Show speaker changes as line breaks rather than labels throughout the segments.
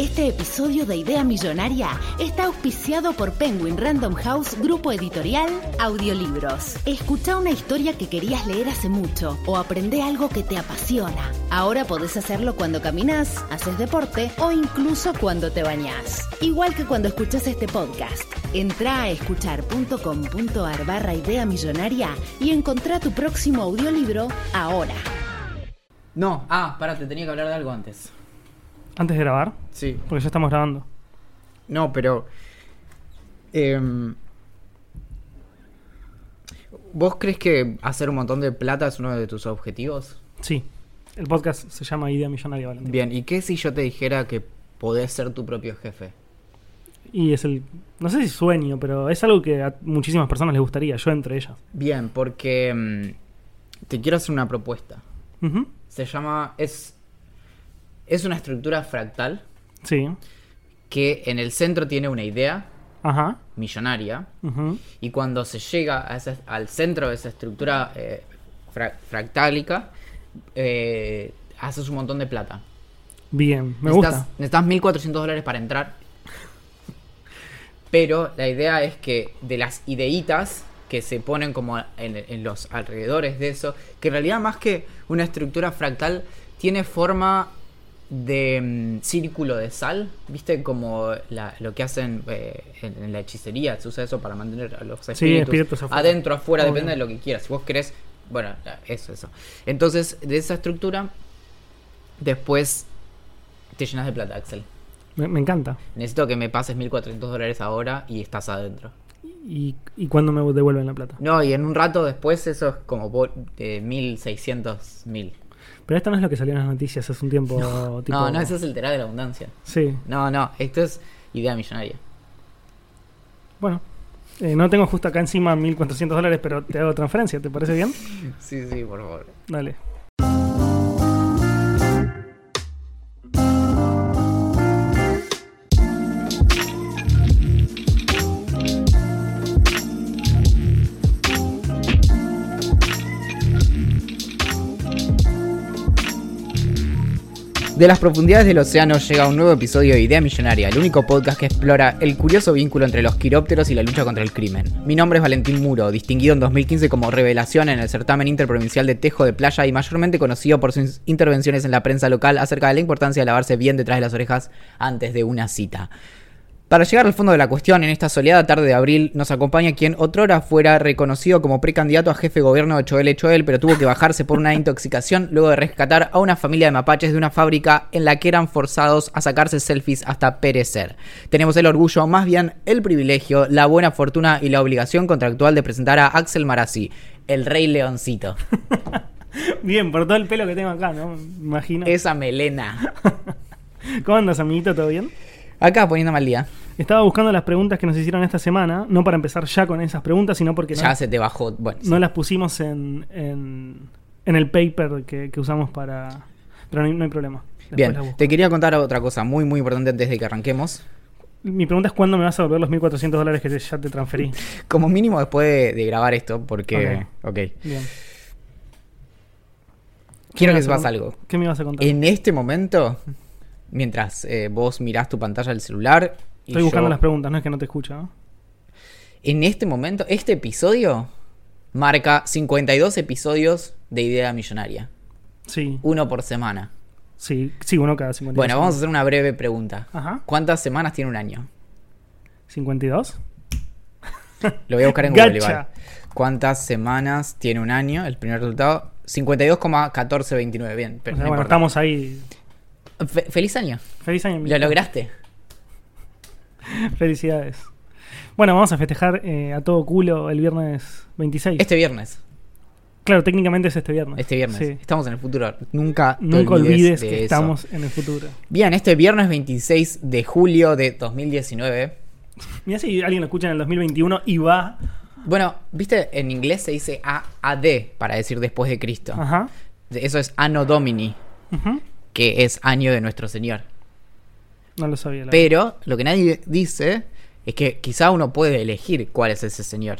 Este episodio de Idea Millonaria está auspiciado por Penguin Random House Grupo Editorial Audiolibros. Escucha una historia que querías leer hace mucho o aprende algo que te apasiona. Ahora podés hacerlo cuando caminas, haces deporte o incluso cuando te bañás. Igual que cuando escuchas este podcast. Entra a escuchar.com.ar barra Idea Millonaria y encontrá tu próximo audiolibro ahora.
No, ah, pará, te tenía que hablar de algo antes.
Antes de grabar,
Sí.
porque ya estamos grabando.
No, pero. em, ¿Vos crees que hacer un montón de plata es uno de tus objetivos?
Sí, el podcast se llama Idea Millonaria, Valentín.
Bien, ¿y qué si yo te dijera que podés ser tu propio jefe?
Y es el, no sé si sueño, pero es algo que a muchísimas personas les gustaría, yo entre ellas.
Bien, porque em, te quiero hacer una propuesta.
Ujú,
Se llama. Es. Es una estructura fractal
Sí,
que en el centro tiene una idea
ajá.
millonaria. Y cuando se llega a ese- al centro de esa estructura eh, fra- fractálica, eh, haces un montón de plata.
Bien, me
necesitas,
gusta.
necesitas 1.400 dólares para entrar. Pero la idea es que de las ideitas que se ponen como en, en los alrededores de eso, que en realidad más que una estructura fractal, tiene forma de mm, círculo de sal, ¿viste? Como la- lo que hacen eh, en, en la hechicería, se usa eso para mantener a los espíritus,
espíritus afuera.
adentro, afuera,
Obvio.
depende de lo que quieras. Si vos querés, bueno, eso, eso. Entonces, de esa estructura, después te llenas de plata, Axel.
Me, me encanta.
Necesito que me pases 1.400 dólares ahora y estás adentro.
¿Y, y cuándo me devuelven la plata?
No, y en un rato después eso es como eh, 1.600, 1.000.
Pero esto no es lo que salió en las noticias hace un tiempo. tipo-
No, no, eso es el terá de la abundancia.
Sí,
No, no, esto es idea millonaria.
bueno. Eh, no tengo justo acá encima 1.400 dólares, pero te hago transferencia, ¿te parece bien?
Sí, sí, por favor.
Dale.
De las profundidades del océano llega un nuevo episodio de Idea Millonaria, el único podcast que explora el curioso vínculo entre los quirópteros y la lucha contra el crimen. Mi nombre es Valentín Muro, distinguido en 2015 como revelación en el certamen interprovincial de Tejo de Playa y mayormente conocido por sus intervenciones en la prensa local acerca de la importancia de lavarse bien detrás de las orejas antes de una cita. Para llegar al fondo de la cuestión, en esta soleada tarde de abril nos acompaña quien otrora fuera reconocido como precandidato a jefe de gobierno de Choel Choel, pero tuvo que bajarse por una intoxicación luego de rescatar a una familia de mapaches de una fábrica en la que eran forzados a sacarse selfies hasta perecer. Tenemos el orgullo, más bien el privilegio, la buena fortuna y la obligación contractual de presentar a Axel Marazzi, el rey leoncito.
Bien, por todo el pelo que tengo acá, ¿no? Imagino.
Esa melena.
¿Cómo andas, amiguito? ¿Todo bien?
Acá poniéndome al día.
Estaba buscando las preguntas que nos hicieron esta semana, no para empezar ya con esas preguntas, sino porque no,
Ya se te bajó. Bueno, sí.
no las pusimos en, en, en el paper que, que usamos para... Pero no hay, no hay problema. Después
Bien, te quería contar otra cosa muy muy importante antes de que arranquemos.
Mi pregunta es cuándo me vas a devolver los 1.400 dólares que te- ya te transferí.
Como mínimo después de, de grabar esto, porque... Ok.
Bien.
Quiero
¿Qué
que
vas
sepas algo.
¿Qué me ibas a contar?
En este momento, mientras eh, vos mirás tu pantalla del celular... y
Estoy buscando
yo-
las preguntas, no es que no te escucho. ¿no?
En este momento, este episodio marca 52 episodios de Idea Millonaria.
Sí,
Uno por semana.
sí, sí, uno cada 52.
Bueno, vamos a hacer una breve pregunta.
Ajá.
¿Cuántas semanas tiene un año?
¿52?
Lo voy a buscar en Google igual. ¿Cuántas semanas tiene un año? El primer resultado, 52,1429. Bien,
O
pero
sea,
no
bueno, estamos ahí.
Fe- feliz año.
Feliz año.
Lo lograste.
Felicidades. Bueno, vamos a festejar eh, a todo culo el viernes 26.
Este viernes.
Claro, técnicamente es este viernes.
Este viernes.
Sí.
Estamos en el futuro. Nunca, te
Nunca olvides
de
que
eso.
estamos en el futuro.
Bien, este viernes 26 de julio de 2019.
Mira si alguien lo escucha en el 2021 y va.
Bueno, viste, en inglés se dice AD para decir después de Cristo.
Ajá.
Eso es Anno Domini,
Ujú.
Que es año de nuestro Señor.
No lo sabía. la
Pero lo que nadie dice es que quizá uno puede elegir cuál es ese Señor.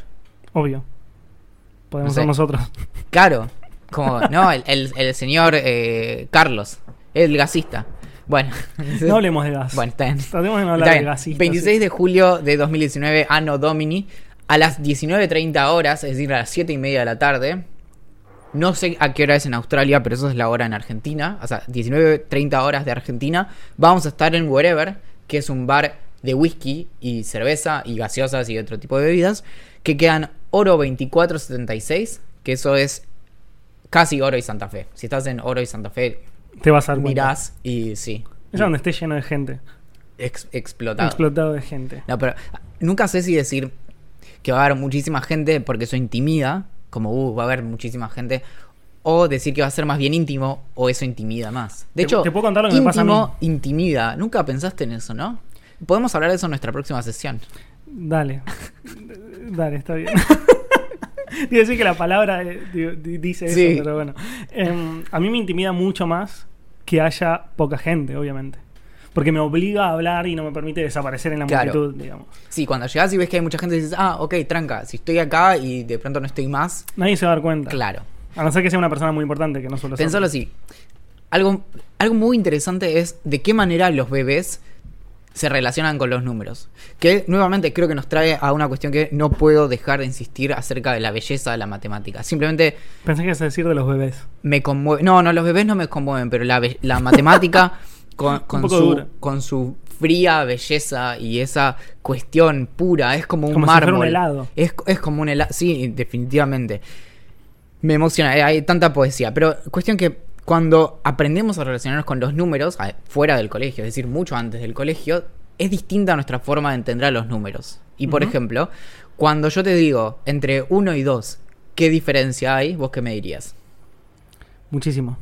Obvio. Podemos
No sé.
ser nosotros.
Claro, como, no, el, el- el señor eh, Carlos, el gasista. Bueno,
No hablemos de gas.
Bueno, está bien.
Tratemos de no hablar de
bien.
gasistas.
26 de julio de 2019, Anno Domini, a las 19.30 horas, es decir, a las 7 y media de la tarde. No sé a qué hora es en Australia, pero eso es la hora en Argentina. O sea, 19.30 horas de Argentina. Vamos a estar en Wherever, que es un bar de whisky y cerveza y gaseosas y otro tipo de bebidas. Que quedan Oro 2476, que eso es casi Oro y Santa Fe. Si estás en Oro y Santa Fe,
Te vas a dar cuenta.
mirás y sí.
Es donde esté lleno de gente.
ex- explotado.
Explotado de gente.
No, pero nunca sé si decir que va a haber muchísima gente porque eso intimida, como uh, va a haber muchísima gente, o decir que va a ser más bien íntimo o eso intimida más. De
Te-
hecho,
te puedo contar lo que me pasa a mí.
íntimo intimida. Nunca pensaste en eso, ¿no? Podemos hablar de eso en nuestra próxima sesión.
Dale. Dale, está bien. A decir que la palabra eh, di- di- dice eso,
Sí.
pero bueno. Em, a mí me intimida mucho más que haya poca gente, obviamente. Porque me obliga a hablar y no me permite desaparecer en la
Claro.
multitud, digamos.
Sí, cuando llegas y ves que hay mucha gente, dices, ah, ok, tranca, si estoy acá y de pronto no estoy más,
Nadie se va a dar cuenta.
claro.
A no ser que sea una persona muy importante, que no solo
Pensalo así. Algo, algo muy interesante es de qué manera los bebés se relacionan con los números. Que nuevamente creo que nos trae a una cuestión que no puedo dejar de insistir acerca de la belleza de la matemática. Simplemente
Pensé que ibas a decir de los bebés.
me conmueve. No, no, los bebés no me conmueven, pero la, la matemática con, su,
dura.
con su fría belleza y esa cuestión pura, es como un
Como si fuera
mármol.
un helado.
Es, es como un helado. Sí, definitivamente. Me emociona, eh, hay tanta poesía. Pero cuestión que cuando aprendemos a relacionarnos con los números, fuera del colegio, es decir, mucho antes del colegio, es distinta nuestra forma de entender a los números. Y por ejemplo, cuando yo te digo entre 1 y 2, ¿qué diferencia hay? ¿Vos qué me dirías?
Muchísimo.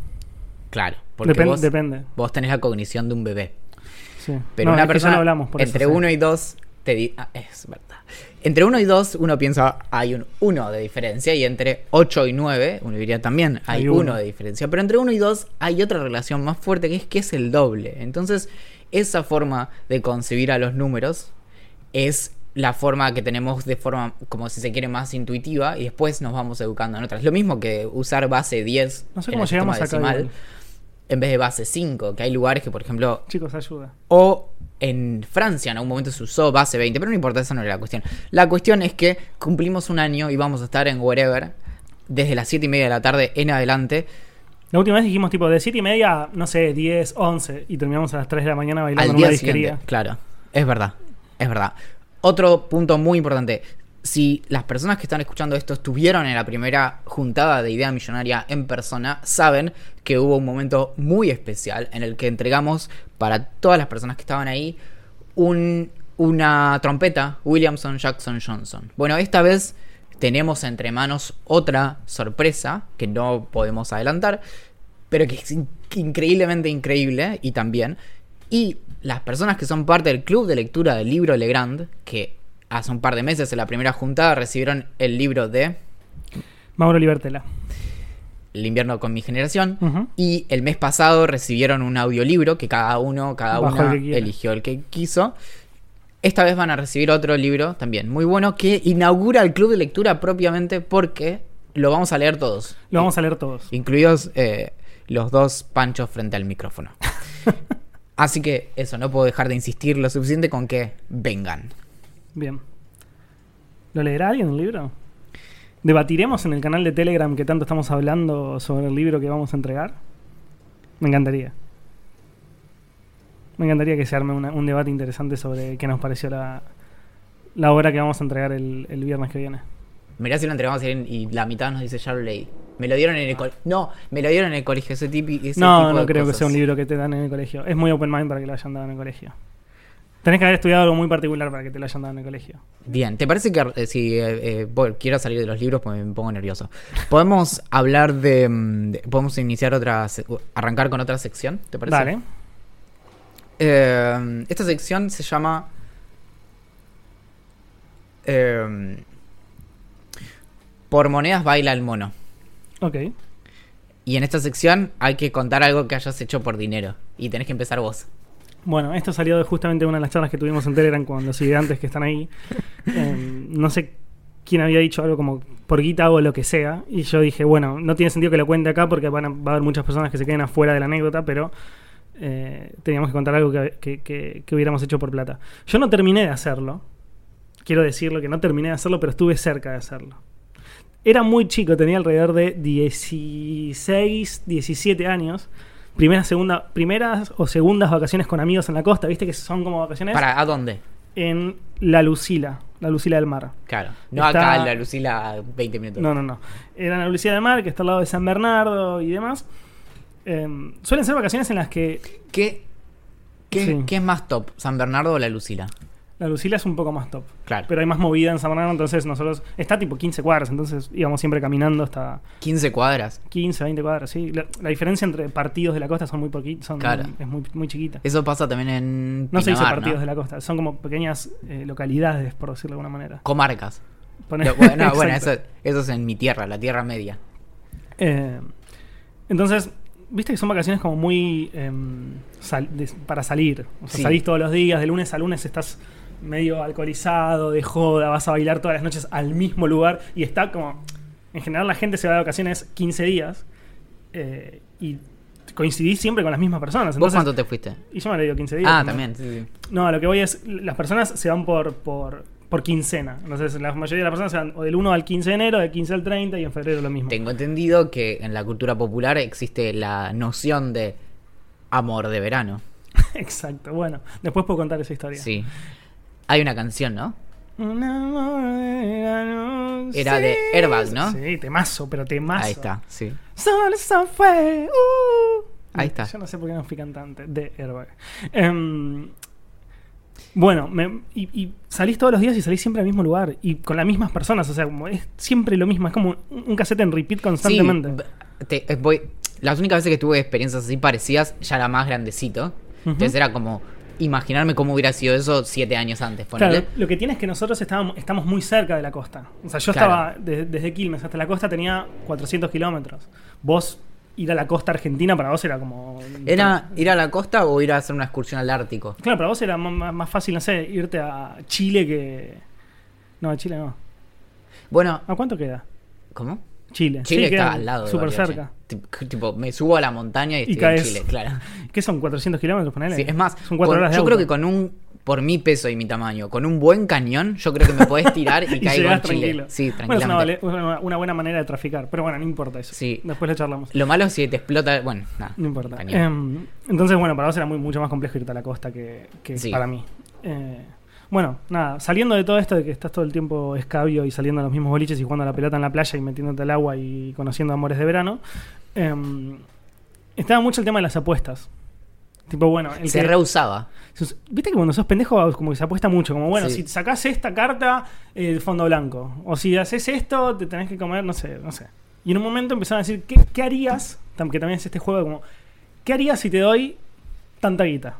Claro, porque
Depen-
vos,
Depende.
vos tenés la cognición de un bebé.
Sí.
Pero
No,
una persona
no hablamos por eso,
entre
sí.
1 y 2 te di ah, es verdad. Entre 1 y 2 uno piensa hay un 1 de diferencia y entre 8 y 9 uno diría también hay
Hay
1
uno.
de diferencia, pero entre 1 y 2 hay otra relación más fuerte que es que es el doble. Entonces, esa forma de concebir a los números es la forma que tenemos de forma, como si se quiere, más intuitiva y después nos vamos educando en otras. Lo mismo que usar base 10
No sé
en
cómo
el
llegamos acá.
En vez de base 5, que hay lugares que, por ejemplo,
Chicos, ayuda.
o en Francia en algún momento se usó base 20, pero no importa, esa no era la cuestión. La cuestión es que cumplimos un año y vamos a estar en Wherever desde las 7 y media de la tarde en adelante.
La última vez dijimos tipo de 7 y media, no sé, 10, 11 y terminamos a las 3 de la mañana bailando
al
en una disquería.
Claro, es verdad, es verdad. Otro punto muy importante. Si las personas que están escuchando esto estuvieron en la primera juntada de Idea Millonaria en persona, saben que hubo un momento muy especial en el que entregamos para todas las personas que estaban ahí un- una trompeta Williamson Jackson Johnson. Bueno, esta vez tenemos entre manos otra sorpresa que no podemos adelantar, pero que es in- increíblemente increíble y también. Y las personas que son parte del club de lectura del libro Legrand, que hace un par de meses en la primera juntada recibieron el libro de
Mauro Libertela.
El invierno con mi generación. Y el mes pasado recibieron un audiolibro que cada uno, cada una
el
eligió el que quiso. Esta vez van a recibir otro libro también muy bueno que inaugura el club de lectura propiamente porque lo vamos a leer todos.
Lo vamos a leer todos.
Incluidos eh, los dos panchos frente al micrófono. Así que eso, no puedo dejar de insistir lo suficiente con que vengan.
Bien. ¿Lo leerá alguien el libro? ¿Debatiremos en el canal de Telegram que tanto estamos hablando sobre el libro que vamos a entregar? Me encantaría. Me encantaría que se arme una- un debate interesante sobre qué nos pareció la, la obra que vamos a entregar el, el viernes que viene.
Mirá si lo entregamos y y la mitad nos dice ya lo leí. Me lo dieron en el colegio. No, me lo dieron en el colegio. Ese, tipi- ese
No,
tipo
no
de
creo que sea un libro que te dan en el colegio. Es muy open mind para que lo hayan dado en el colegio. Tenés que haber estudiado algo muy particular para que te lo hayan dado en el colegio.
Bien, ¿te parece que eh, si eh, eh, bueno, quiero salir de los libros pues me pongo nervioso? ¿Podemos hablar de, mm, de- podemos iniciar otra arrancar con otra sección? ¿Te parece?
Dale.
Esta sección se llama Por monedas baila el mono.
Ok.
Y en esta sección hay que contar algo que hayas hecho por dinero. Y tenés que empezar vos.
Bueno, esto salió de justamente una de las charlas que tuvimos en Telegram con los ideantes que están ahí. Eh, no sé quién había dicho algo como por guita o lo que sea. Y yo dije, bueno, no tiene sentido que lo cuente acá porque van a- va a haber muchas personas que se queden afuera de la anécdota, pero eh, teníamos que contar algo que, que- que- que hubiéramos hecho por plata. Yo no terminé de hacerlo. Quiero decirlo que no terminé de hacerlo, pero estuve cerca de hacerlo. Era muy chico, tenía alrededor de 16, 17 años. Primeras, segunda, primeras o segundas vacaciones con amigos en la costa, viste que son como vacaciones
¿Para a dónde?
en La Lucila, La Lucila del Mar.
Claro. No
Está-
acá en la Lucila a 20 minutos.
No, no, no. Era en la Lucila del Mar, que está al lado de San Bernardo y demás. Eh, suelen ser vacaciones en las que
¿Qué, qué,
Sí.
qué es más top? ¿San Bernardo o la Lucila?
La Lucila es un poco más top.
Claro.
Pero hay más movida en San Bernardo, entonces nosotros. Está tipo 15 cuadras, entonces íbamos siempre caminando hasta
15 cuadras.
15, 20 cuadras, sí. La, la diferencia entre partidos de la costa son muy poquitos,
Claro.
es muy, muy chiquita.
Eso pasa también en.
No se dice
Pinamar,
partidos
¿no?
de la costa, son como pequeñas eh, localidades, por decirlo de alguna manera.
Comarcas. Bueno, no, bueno, eso, eso es en mi tierra, la tierra media.
Eh, entonces, viste que son vacaciones como muy em, sal- de- para salir. O sea,
Sí.
salís todos los días, de lunes a lunes estás medio alcoholizado, de joda, vas a bailar todas las noches al mismo lugar y está como... En general la gente se va de vacaciones 15 días eh, y coincidís siempre con las mismas personas.
¿Vos cuánto te fuiste?
Y yo me le digo 15 días.
Ah,
¿no?
también, sí, sí.
No, a lo que voy es, las personas se van por, por, por quincena. Entonces, la mayoría de las personas se van o del 1 al 15 de enero, del 15 al 30 y en febrero lo mismo.
Tengo entendido que en la cultura popular existe la noción de amor de verano.
Exacto, bueno, después puedo contar esa historia.
Sí. Hay una canción, ¿no? Era
sí.
de Airbag, ¿no?
Sí, temazo, pero temazo.
Ahí está, sí.
Solo fue. uh.
Ahí está.
Yo no sé por qué no fui cantante de Airbag. Em, bueno, me- y, y salís todos los días y salís siempre al mismo lugar y con las mismas personas. O sea, como es siempre lo mismo. Es como un, un cassette en repeat
Sí,
constantemente.
b- te- eh, voy, las únicas veces que tuve experiencias así parecidas ya era más grandecito. Entonces era como imaginarme cómo hubiera sido eso siete años antes.
Claro, lo que tiene es que nosotros estábamos, estamos muy cerca de la costa. O sea, yo
Claro.
estaba de- desde Quilmes hasta la costa tenía 400 kilómetros. Vos ir a la costa argentina para vos era como...
¿Era ir a la costa o ir a hacer una excursión al Ártico?
Claro, para vos era m- m- más fácil, no sé, irte a Chile que... No, a Chile no.
Bueno,
¿A cuánto queda?
¿cómo?
Chile.
Chile
Sí,
está al lado
Súper cerca.
Tip- Tipo, me subo a la montaña y
Y
estoy en. Chile, claro.
¿Qué son? ¿400 kilómetros? Ponele.
Sí, es más,
Son cuatro
con-
horas de
yo creo que con un, por mi peso y mi tamaño, con un buen cañón, yo creo que me podés tirar y,
Y
caigo en Chile.
tranquilo.
Sí,
Bueno, es una,
tranquilamente.
una- buena manera de traficar. Pero bueno, no importa eso.
Sí.
Después lo charlamos.
Lo malo es si te explota. Bueno, nada.
No importa. Em, entonces, bueno, para vos era muy, mucho más complejo irte a la costa que, que
Sí.
para mí. Eh, bueno, nada, saliendo de todo esto de que estás todo el tiempo escabio y saliendo a los mismos boliches y jugando a la pelota en la playa y metiéndote al agua y conociendo amores de verano, em, estaba mucho el tema de las apuestas. Tipo, bueno, el
se
que-
reusaba.
sos- Viste que cuando sos pendejo, como que se apuesta mucho. Como, bueno,
Sí.
si sacás esta carta, el fondo blanco. O si haces esto, te tenés que comer, no sé, no sé. Y en un momento empezaron a decir, ¿qué, qué harías? Que también es este juego como, ¿qué harías si te doy tanta guita?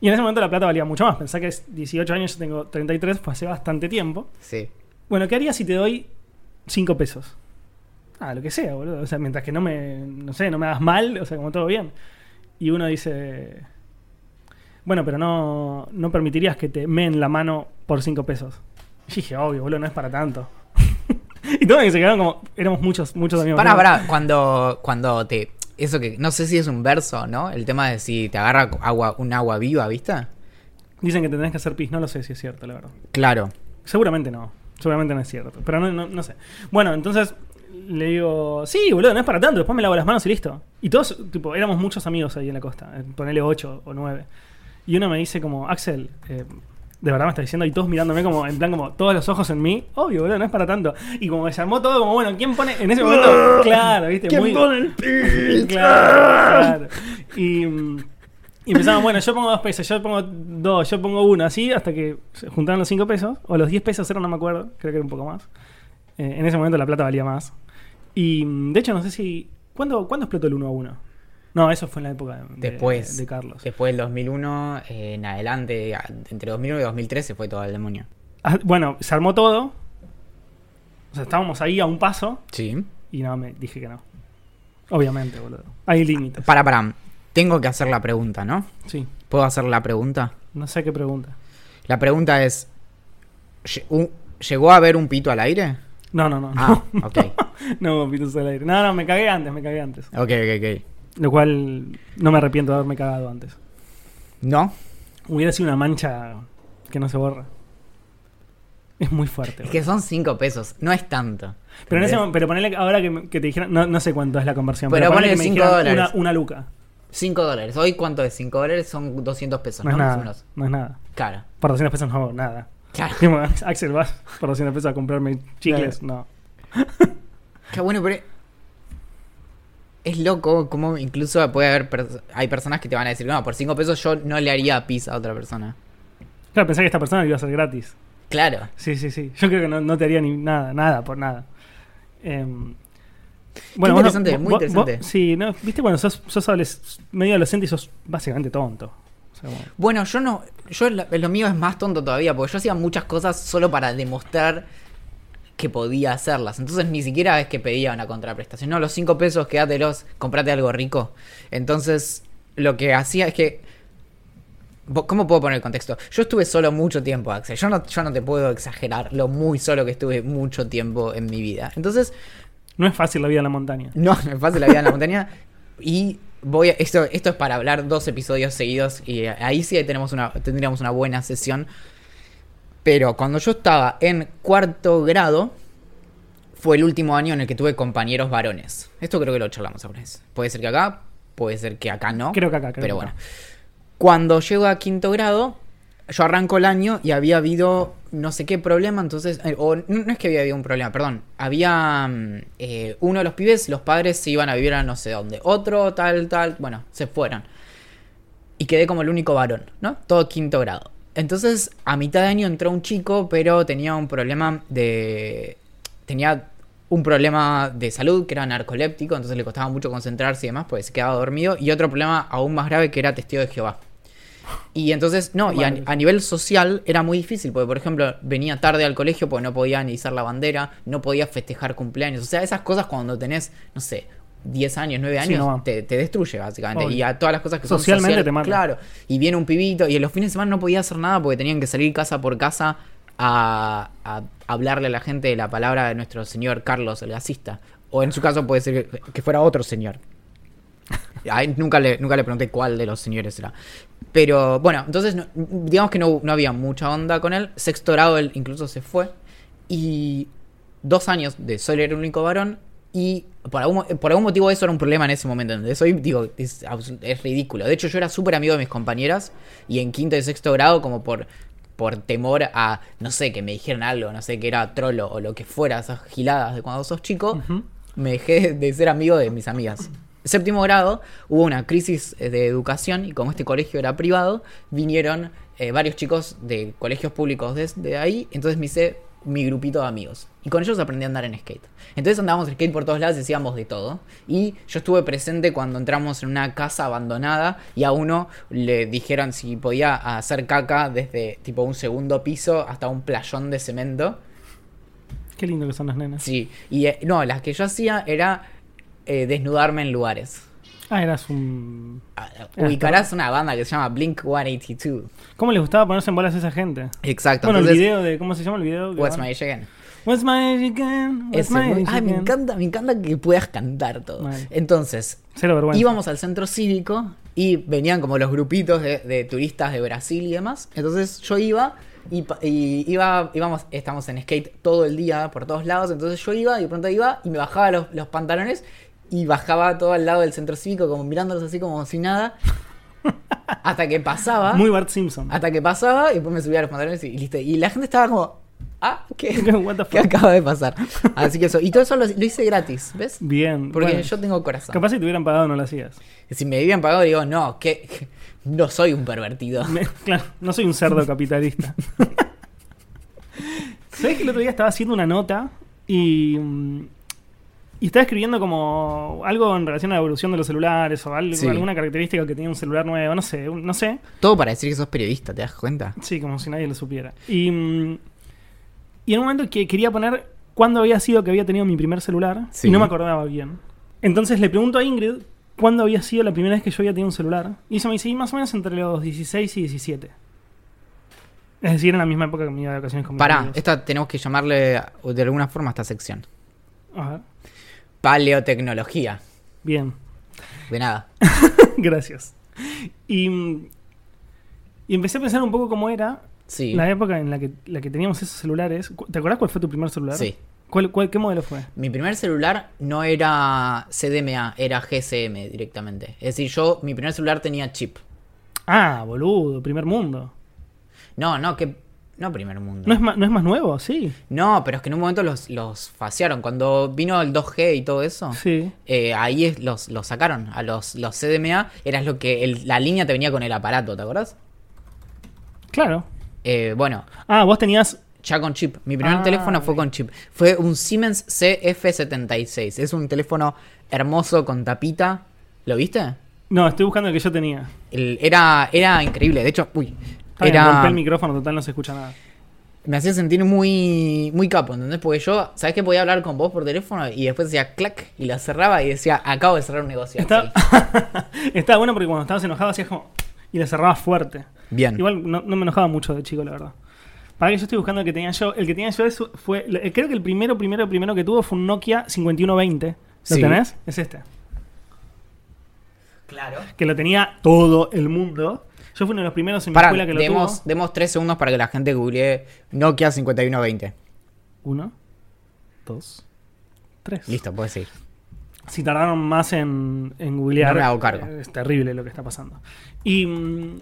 Y en ese momento la plata valía mucho más. Pensá que es 18 años, yo tengo 33, fue hace bastante tiempo.
Sí.
Bueno, ¿qué harías si te doy 5 pesos? Ah, lo que sea, boludo. O sea, mientras que no me, no sé, no me hagas mal, o sea, como todo bien. Y uno dice, bueno, pero no, no permitirías que te meen la mano por 5 pesos. Y dije, obvio, boludo, no es para tanto. y todos se quedaron como, éramos muchos, muchos amigos.
Pará,
míos.
pará, cuando, cuando te. Eso que. No sé si es un verso, ¿no? El tema de si te agarra agua, un agua viva, ¿viste?
Dicen que te tenés que hacer pis, no lo sé si es cierto, la verdad.
Claro.
Seguramente no. Seguramente no es cierto. Pero no, no, no sé. Bueno, entonces le digo, sí, boludo, no es para tanto. Después me lavo las manos y listo. Y todos, tipo, éramos muchos amigos ahí en la costa. eh, Ponele 8 o 9. Y uno me dice como, Axel, eh, de verdad me está diciendo, y todos mirándome como, en plan como, todos los ojos en mí. Obvio, boludo, no es para tanto. Y como me llamó todo como, bueno, ¿quién pone en ese momento? claro, viste, muy...
el pi?
Claro, claro. Y, y empezaban, bueno, yo pongo dos pesos, yo pongo dos, yo pongo uno, así hasta que se juntaron los cinco pesos, o los diez pesos eran, no me acuerdo, creo que era un poco más. Eh, en ese momento la plata valía más. Y de hecho, no sé si. ¿Cuándo, ¿cuándo explotó el 1 a 1? No, eso fue en la época de,
Después.
de Carlos.
Después del 2001, eh, en adelante, entre 2001 y 2013 fue todo el demonio.
Ah, bueno, se armó todo. O sea, estábamos ahí a un paso
Sí.
y no, me dije que no. Obviamente, boludo. Hay límites.
Para, para. Tengo que hacer la pregunta, ¿no?
Sí,
¿Puedo hacer la pregunta?
no sé qué pregunta.
La pregunta es: ¿lle- un- ¿llegó a haber un pito al aire?
No, no, no.
Ah,
no.
ok.
No, pitos al aire. No, no, me cagué antes, me cagué antes.
Ok, ok, ok.
Lo cual no me arrepiento de haberme cagado antes.
¿No?
Hubiera sido una mancha que no se borra. Es muy fuerte.
Es que son 5 pesos, no es tanto.
Pero, en pero ponele ahora que, te dijeran, no, no sé cuánto es la conversión,
Pero
pero, ponele
ponele
que me
cinco
dijeran
dólares.
Una, una luca.
5 dólares. Hoy, ¿cuánto es? 5 dólares son 200 pesos,
No
¿no?
es
Más o
nada. No es nada.
Claro.
Por 200 pesos no hago nada.
Claro.
Axel, vas por 200 pesos a comprarme chicles. No.
Qué bueno, pero. Es loco como incluso puede haber. pers- hay personas que te van a decir, no, por 5 pesos yo no le haría pizza a otra persona.
Claro, pensé que esta persona iba a ser gratis.
Claro.
Sí, sí, sí. Yo creo que no, no te haría ni nada, nada por nada. Em, vos no-
interesante,
vos-
muy
vos-
interesante.
vos- sí, ¿no? viste cuando sos, sos medio adolescente y sos básicamente tonto. O sea, como-
Bueno, yo no. Yo lo, lo mío es más tonto todavía, porque yo hacía muchas cosas solo para demostrar que podía hacerlas. Entonces ni siquiera es que pedía una contraprestación. No, los 5 pesos, quédatelos, comprate algo rico. Entonces, lo que hacía es que. ¿Cómo puedo poner el contexto? Yo estuve solo mucho tiempo, Axel. Yo no, yo no te puedo exagerar lo muy solo que estuve mucho tiempo en mi vida. Entonces,
no es fácil la vida en la montaña.
no, me fácil la vida en la montaña. Y voy a, esto, esto es para hablar dos episodios seguidos. Y ahí sí tenemos una, tendríamos una buena sesión. Pero cuando yo estaba en cuarto grado, fue el último año en el que tuve compañeros varones. Esto creo que lo charlamos alguna vez. Puede ser que acá, puede ser que acá no.
Creo que acá, creo
Pero
que
bueno.
acá.
Cuando llego a quinto grado, yo arranco el año y había habido no sé qué problema, entonces, eh, o no, no es que había habido un problema, perdón, había mm, eh, uno de los pibes, los padres se iban a vivir a no sé dónde, otro tal, tal, bueno, se fueron. Y quedé como el único varón, ¿no? Todo quinto grado. Entonces, a mitad de año entró un chico, pero tenía un problema de... Tenía un problema de salud que era narcoléptico, entonces le costaba mucho concentrarse y demás, porque se quedaba dormido. Y otro problema aún más grave que era testigo de Jehová. Y entonces, no, y a, nivel social era muy difícil, porque por ejemplo venía tarde al colegio porque no podía ni izar la bandera, no podía festejar cumpleaños. O sea, esas cosas cuando tenés, no sé, 10 años, 9
Sí,
años,
no
te, te destruye básicamente.
Obvio.
Y a todas las cosas que son
Socialmente
social-
te mata.
Claro, y viene un pibito, y en los fines de semana no podía hacer nada porque tenían que salir casa por casa a, a hablarle a la gente de la palabra de nuestro señor Carlos, el gasista. O en su caso puede ser que, fuera otro señor. Nunca le, nunca le pregunté cuál de los señores era. Pero bueno, entonces no- digamos que no, no había mucha onda con él. Sexto grado él incluso se fue. Y dos años de solo era el único varón. Y por algún, mo- por algún motivo eso era un problema en ese momento. ¿entendés? Hoy digo, es, ridículo. De hecho, yo era súper amigo de mis compañeras. Y en quinto y sexto grado, como por, por temor a, no sé, que me dijeran algo, no sé, que era trolo o lo que fuera, esas giladas de cuando sos chico, me dejé de ser amigo de mis amigas. Séptimo grado hubo una crisis eh, de educación y como este colegio era privado, vinieron eh, varios chicos de colegios públicos desde ahí, entonces me hice mi grupito de amigos. Y con ellos aprendí a andar en skate. Entonces andábamos en skate por todos lados y hacíamos de todo. Y yo estuve presente cuando entramos en una casa abandonada y a uno le dijeron si podía hacer caca desde tipo un segundo piso hasta un playón de cemento.
Qué lindo que son las nenas.
Sí, y eh, no, las que yo hacía era eh, desnudarme en lugares.
Ah, eras un.
Ah, Ubicarás una banda que se llama Blink 182.
¿Cómo les gustaba ponerse en bolas a esa gente?
Exacto.
bueno,
entonces,
el video de. ¿Cómo se llama el video?
What's? My Age Again.
What's my age again? What's my age
ay, me
again?
encanta, me encanta que puedas cantar todo. Entonces, íbamos al centro cívico y venían como los grupitos de, de turistas de Brasil y demás. Entonces yo iba y, y iba, íbamos, estamos en skate todo el día por todos lados. Entonces yo iba y de pronto iba y me bajaba los, los pantalones y bajaba todo al lado del centro cívico como mirándolos así como si nada. Hasta que pasaba.
Muy Bart Simpson.
Hasta que pasaba y después me subía a los pantalones y listo. Y la gente estaba como, ah, ¿qué, ¿qué acaba de pasar? Así que eso. Y todo eso lo, lo hice gratis, ¿ves?
Bien.
Porque
bueno.
yo tengo corazón.
Capaz si te hubieran pagado no lo hacías.
Si me habían pagado, digo, no, que no soy un pervertido.
Me- claro, no soy un cerdo capitalista. ¿Sabes que el otro día estaba haciendo una nota y, mm, y estaba escribiendo como algo en relación a la evolución de los celulares o algo,
Sí.
alguna característica que tenía un celular nuevo, no sé, un- no sé.
Todo para decir que sos periodista, ¿te das cuenta?
Sí, como si nadie lo supiera. Y, mm, y en un momento que quería poner cuándo había sido que había tenido mi primer celular
Sí.
y no me acordaba bien. Entonces le pregunto a Ingrid cuándo había sido la primera vez que yo había tenido un celular. Y eso me dice, y más o menos entre los 16 y 17. Es decir, en la misma época que me iba de vacaciones con mis
Pará,
amigos.
esta tenemos que llamarle de alguna forma a esta sección.
A ver,
Paleotecnología.
bien.
De nada.
Gracias. Y, y empecé a pensar un poco cómo era
Sí.
la época en la que, la que teníamos esos celulares. ¿Te acuerdas cuál fue tu primer celular?
Sí.
¿Cuál, cuál- ¿Qué modelo fue?
Mi primer celular no era CDMA, era GSM directamente. Es decir, yo, mi primer celular tenía chip.
Ah, boludo, primer mundo.
No, no, que. No primer mundo.
¿No es, más, ¿No es más nuevo? Sí.
No, pero es que en un momento los, los faciaron. Cuando vino el 2G y todo eso,
Sí.
eh, ahí es- los, los sacaron. A los, los CDMA era lo que el- la línea te venía con el aparato, ¿te acuerdas?
Claro.
Eh, bueno,
Ah, vos tenías.
ya con chip. Mi primer
Ah,
teléfono fue con chip. Fue un Siemens CF76. Es un teléfono hermoso con tapita. ¿Lo viste?
No, estoy buscando el que yo tenía.
El- era, era increíble. De hecho, uy.
Está bien,
Era,
el micrófono, total, no se escucha nada.
me hacía sentir muy, muy capo, ¿entendés? Porque yo, ¿sabes que podía hablar con vos por teléfono? Y después decía clac y la cerraba y decía, acabo de cerrar un negocio.
Está...
Axel".
Estaba bueno porque cuando estabas enojado hacías como. Y le cerrabas fuerte.
Bien.
Igual no, no me enojaba mucho de chico, la verdad. Para que yo estoy buscando el que tenía yo. El que tenía yo es- fue. Creo que el primero, primero, primero que tuvo fue un Nokia 5120. ¿Lo
Sí.
tenés? Es este.
Claro.
Que lo tenía todo el mundo. Yo fui uno de los primeros en mi escuela que lo
demos,
tuvo.
demos tres segundos para que la gente googlee Nokia 5120.
Uno, dos, tres.
Listo, puedes ir.
Si tardaron más en, en googlear,
No me hago cargo.
eh, es terrible lo que está pasando. Y, mm,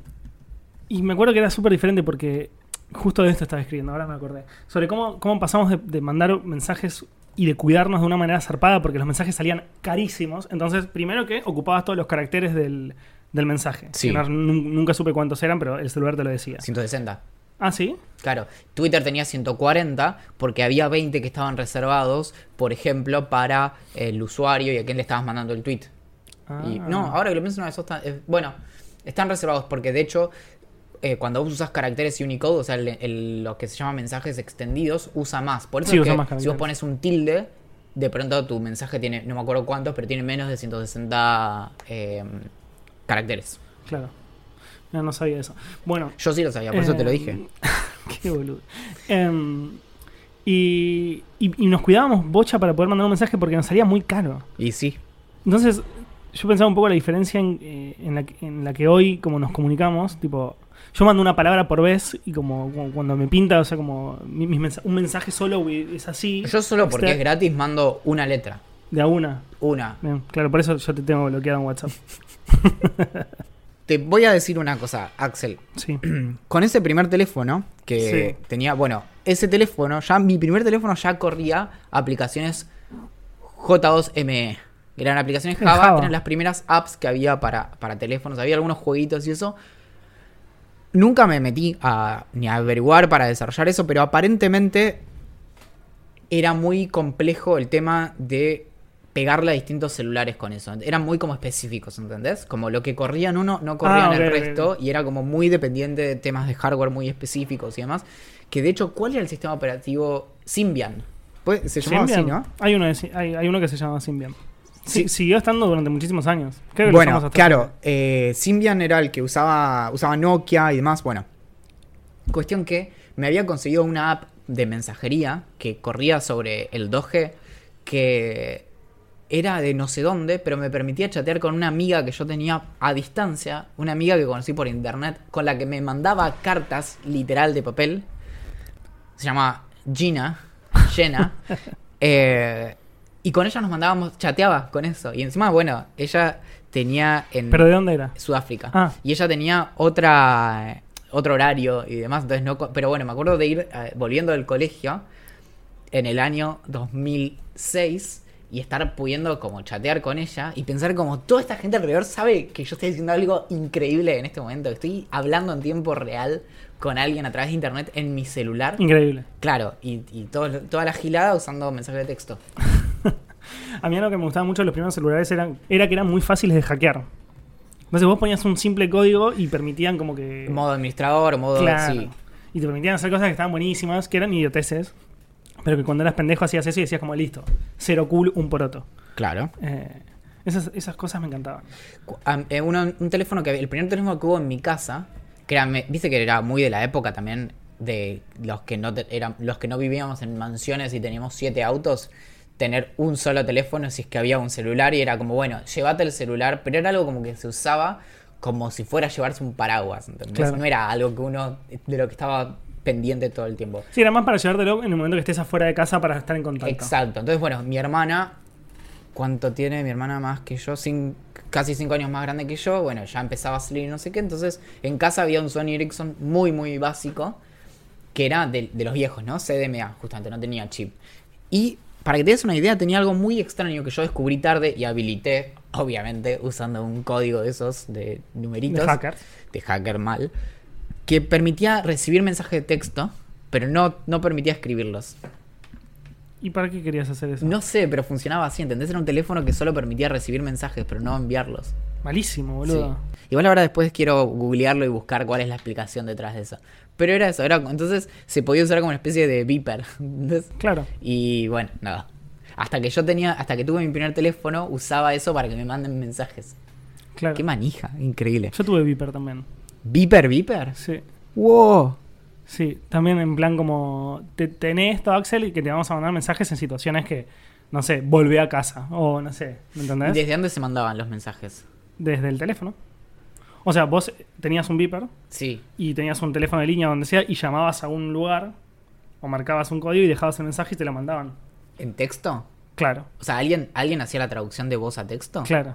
y me acuerdo que era súper diferente porque justo de esto estaba escribiendo, ahora me acordé. Sobre cómo, cómo pasamos de, de mandar mensajes y de cuidarnos de una manera zarpada porque los mensajes salían carísimos. Entonces, primero que ocupabas todos los caracteres del, del mensaje.
Sí.
No- nunca supe cuántos eran, pero el celular te lo decía.
160.
Ah, ¿sí?
Claro, Twitter tenía 140 porque había 20 que estaban reservados, por ejemplo, para el usuario y a quién le estabas mandando el tweet. Y,
Ah.
no, ahora que lo pienso, no, eso está. eh, bueno, están reservados porque de hecho, eh, cuando vos usas caracteres Unicode, o sea, el- el- lo que se llama mensajes extendidos, usa más. Por eso
Sí,
es
usa
que
más
si vos pones un tilde, de pronto tu mensaje tiene, no me acuerdo cuántos, pero tiene menos de 160 eh, caracteres.
Claro. No, no sabía eso. Bueno,
Yo sí lo sabía, por eso te lo
Eh,
dije.
Qué boludo. Em, y, y- y nos cuidábamos bocha para poder mandar un mensaje porque nos salía muy caro.
Y sí.
Entonces, yo pensaba un poco la diferencia en, eh, en la, que- en la que hoy, como nos comunicamos, tipo, yo mando una palabra por vez y como, como cuando me pinta, o sea, como mi- mensa- un mensaje solo es así.
Yo solo porque
Exter-
es gratis mando una letra.
De a una.
Una.
Bien, claro, por eso yo te tengo bloqueado en WhatsApp.
Te voy a decir una cosa, Axel.
Sí.
Con ese primer teléfono que
Sí.
tenía, bueno, ese teléfono, ya mi primer teléfono ya corría aplicaciones J2ME. Eran aplicaciones Java. eran las primeras apps que había para, para teléfonos, había algunos jueguitos y eso. Nunca me metí a, ni a averiguar para desarrollar eso, pero aparentemente era muy complejo el tema de pegarle a distintos celulares con eso. Eran muy como específicos, ¿entendés? Como lo que corría en uno no corría
Ah,
en el
ok, ok,
resto y era como muy dependiente de temas de hardware muy específicos y demás. Que de hecho, ¿cuál era el sistema operativo Symbian? Pues, se llamaba así,
Symbian.
¿no?
Hay uno, de Si- hay, hay uno que se llama Symbian. Sí,
Sí.
Siguió estando durante muchísimos años. Creo que
Bueno,
hasta
claro, eh, Symbian era el que usaba, usaba Nokia y demás. Bueno, cuestión que me había conseguido una app de mensajería que corría sobre el 2G que era de no sé dónde, pero me permitía chatear con una amiga que yo tenía a distancia, una amiga que conocí por internet, con la que me mandaba cartas literal de papel. Se llama Gina, Jenna. eh, y con ella nos mandábamos, chateaba con eso. Y encima, bueno, ella tenía en
¿Pero de dónde era?
Sudáfrica.
Ah.
Y ella tenía otra otro horario y demás. Entonces no, pero bueno, me acuerdo de ir eh, volviendo del colegio en el año 2006 y estar pudiendo como chatear con ella y pensar como toda esta gente alrededor sabe que yo estoy haciendo algo increíble en este momento. Estoy hablando en tiempo real con alguien a través de internet en mi celular.
Increíble.
Claro, y, y todo- toda la gilada usando mensajes de texto.
A mí lo que me gustaba mucho de los primeros celulares eran, era que eran muy fáciles de hackear. Entonces vos ponías un simple código y permitían como que...
Modo administrador, modo...
Claro.
Sí.
Y te permitían hacer cosas que estaban buenísimas, que eran idioteces. Pero que cuando eras pendejo hacías eso y decías como listo. Cero cool, un poroto.
Claro.
Eh, esas, esas cosas me encantaban.
Eh, uno- un teléfono que el primer teléfono que hubo en mi casa que era me- viste que era muy de la época también de los que no te- eran los que no vivíamos en mansiones y teníamos siete autos tener un solo teléfono si es que había un celular y era como, bueno, llévate el celular, pero era algo como que se usaba como si fuera a llevarse un paraguas, ¿entendés?
Claro.
No era algo que uno, de lo que estaba pendiente todo el tiempo.
Sí, era más para llevártelo en el momento que estés afuera de casa para estar en contacto.
Exacto. Entonces, bueno, mi hermana, ¿cuánto tiene mi hermana más que yo? Cin- casi cinco años más grande que yo. Bueno, ya empezaba a salir y no sé qué. Entonces, en casa había un Sony Ericsson muy, muy básico, que era de, de los viejos, ¿no? CDMA, justamente, no tenía chip. Y para que te des una idea, tenía algo muy extraño que yo descubrí tarde y habilité, obviamente, usando un código de esos de numeritos.
De hackers.
De hacker mal. Que permitía recibir mensajes de texto, pero no, no permitía escribirlos.
¿Y para qué querías hacer eso?
No sé, pero funcionaba así, ¿entendés? Era un teléfono que solo permitía recibir mensajes, pero no enviarlos.
Malísimo, boludo.
Sí. Igual ahora después quiero googlearlo y buscar cuál es la explicación detrás de eso. Pero era eso, era entonces se podía usar como una especie de beeper. ¿entendés?
Claro.
Y bueno, nada. Hasta que yo tenía, hasta que tuve mi primer teléfono, usaba eso para que me manden mensajes.
Claro.
Qué manija, increíble.
Yo tuve Viper también.
¿Beeper, beeper?
Sí.
¡Wow!
Sí, también en plan como, te, tenés esto, Axel, y que te vamos a mandar mensajes en situaciones que, no sé, volvé a casa, o no sé, ¿me
¿Y
entendés?
desde dónde se mandaban los mensajes?
Desde el teléfono. O sea, vos tenías un Viper
Sí.
y tenías un teléfono de línea donde sea y llamabas a un lugar o marcabas un código y dejabas el mensaje y te lo mandaban.
¿En texto?
Claro,
O sea, ¿alguien, ¿alguien hacía la traducción de voz a texto?
claro.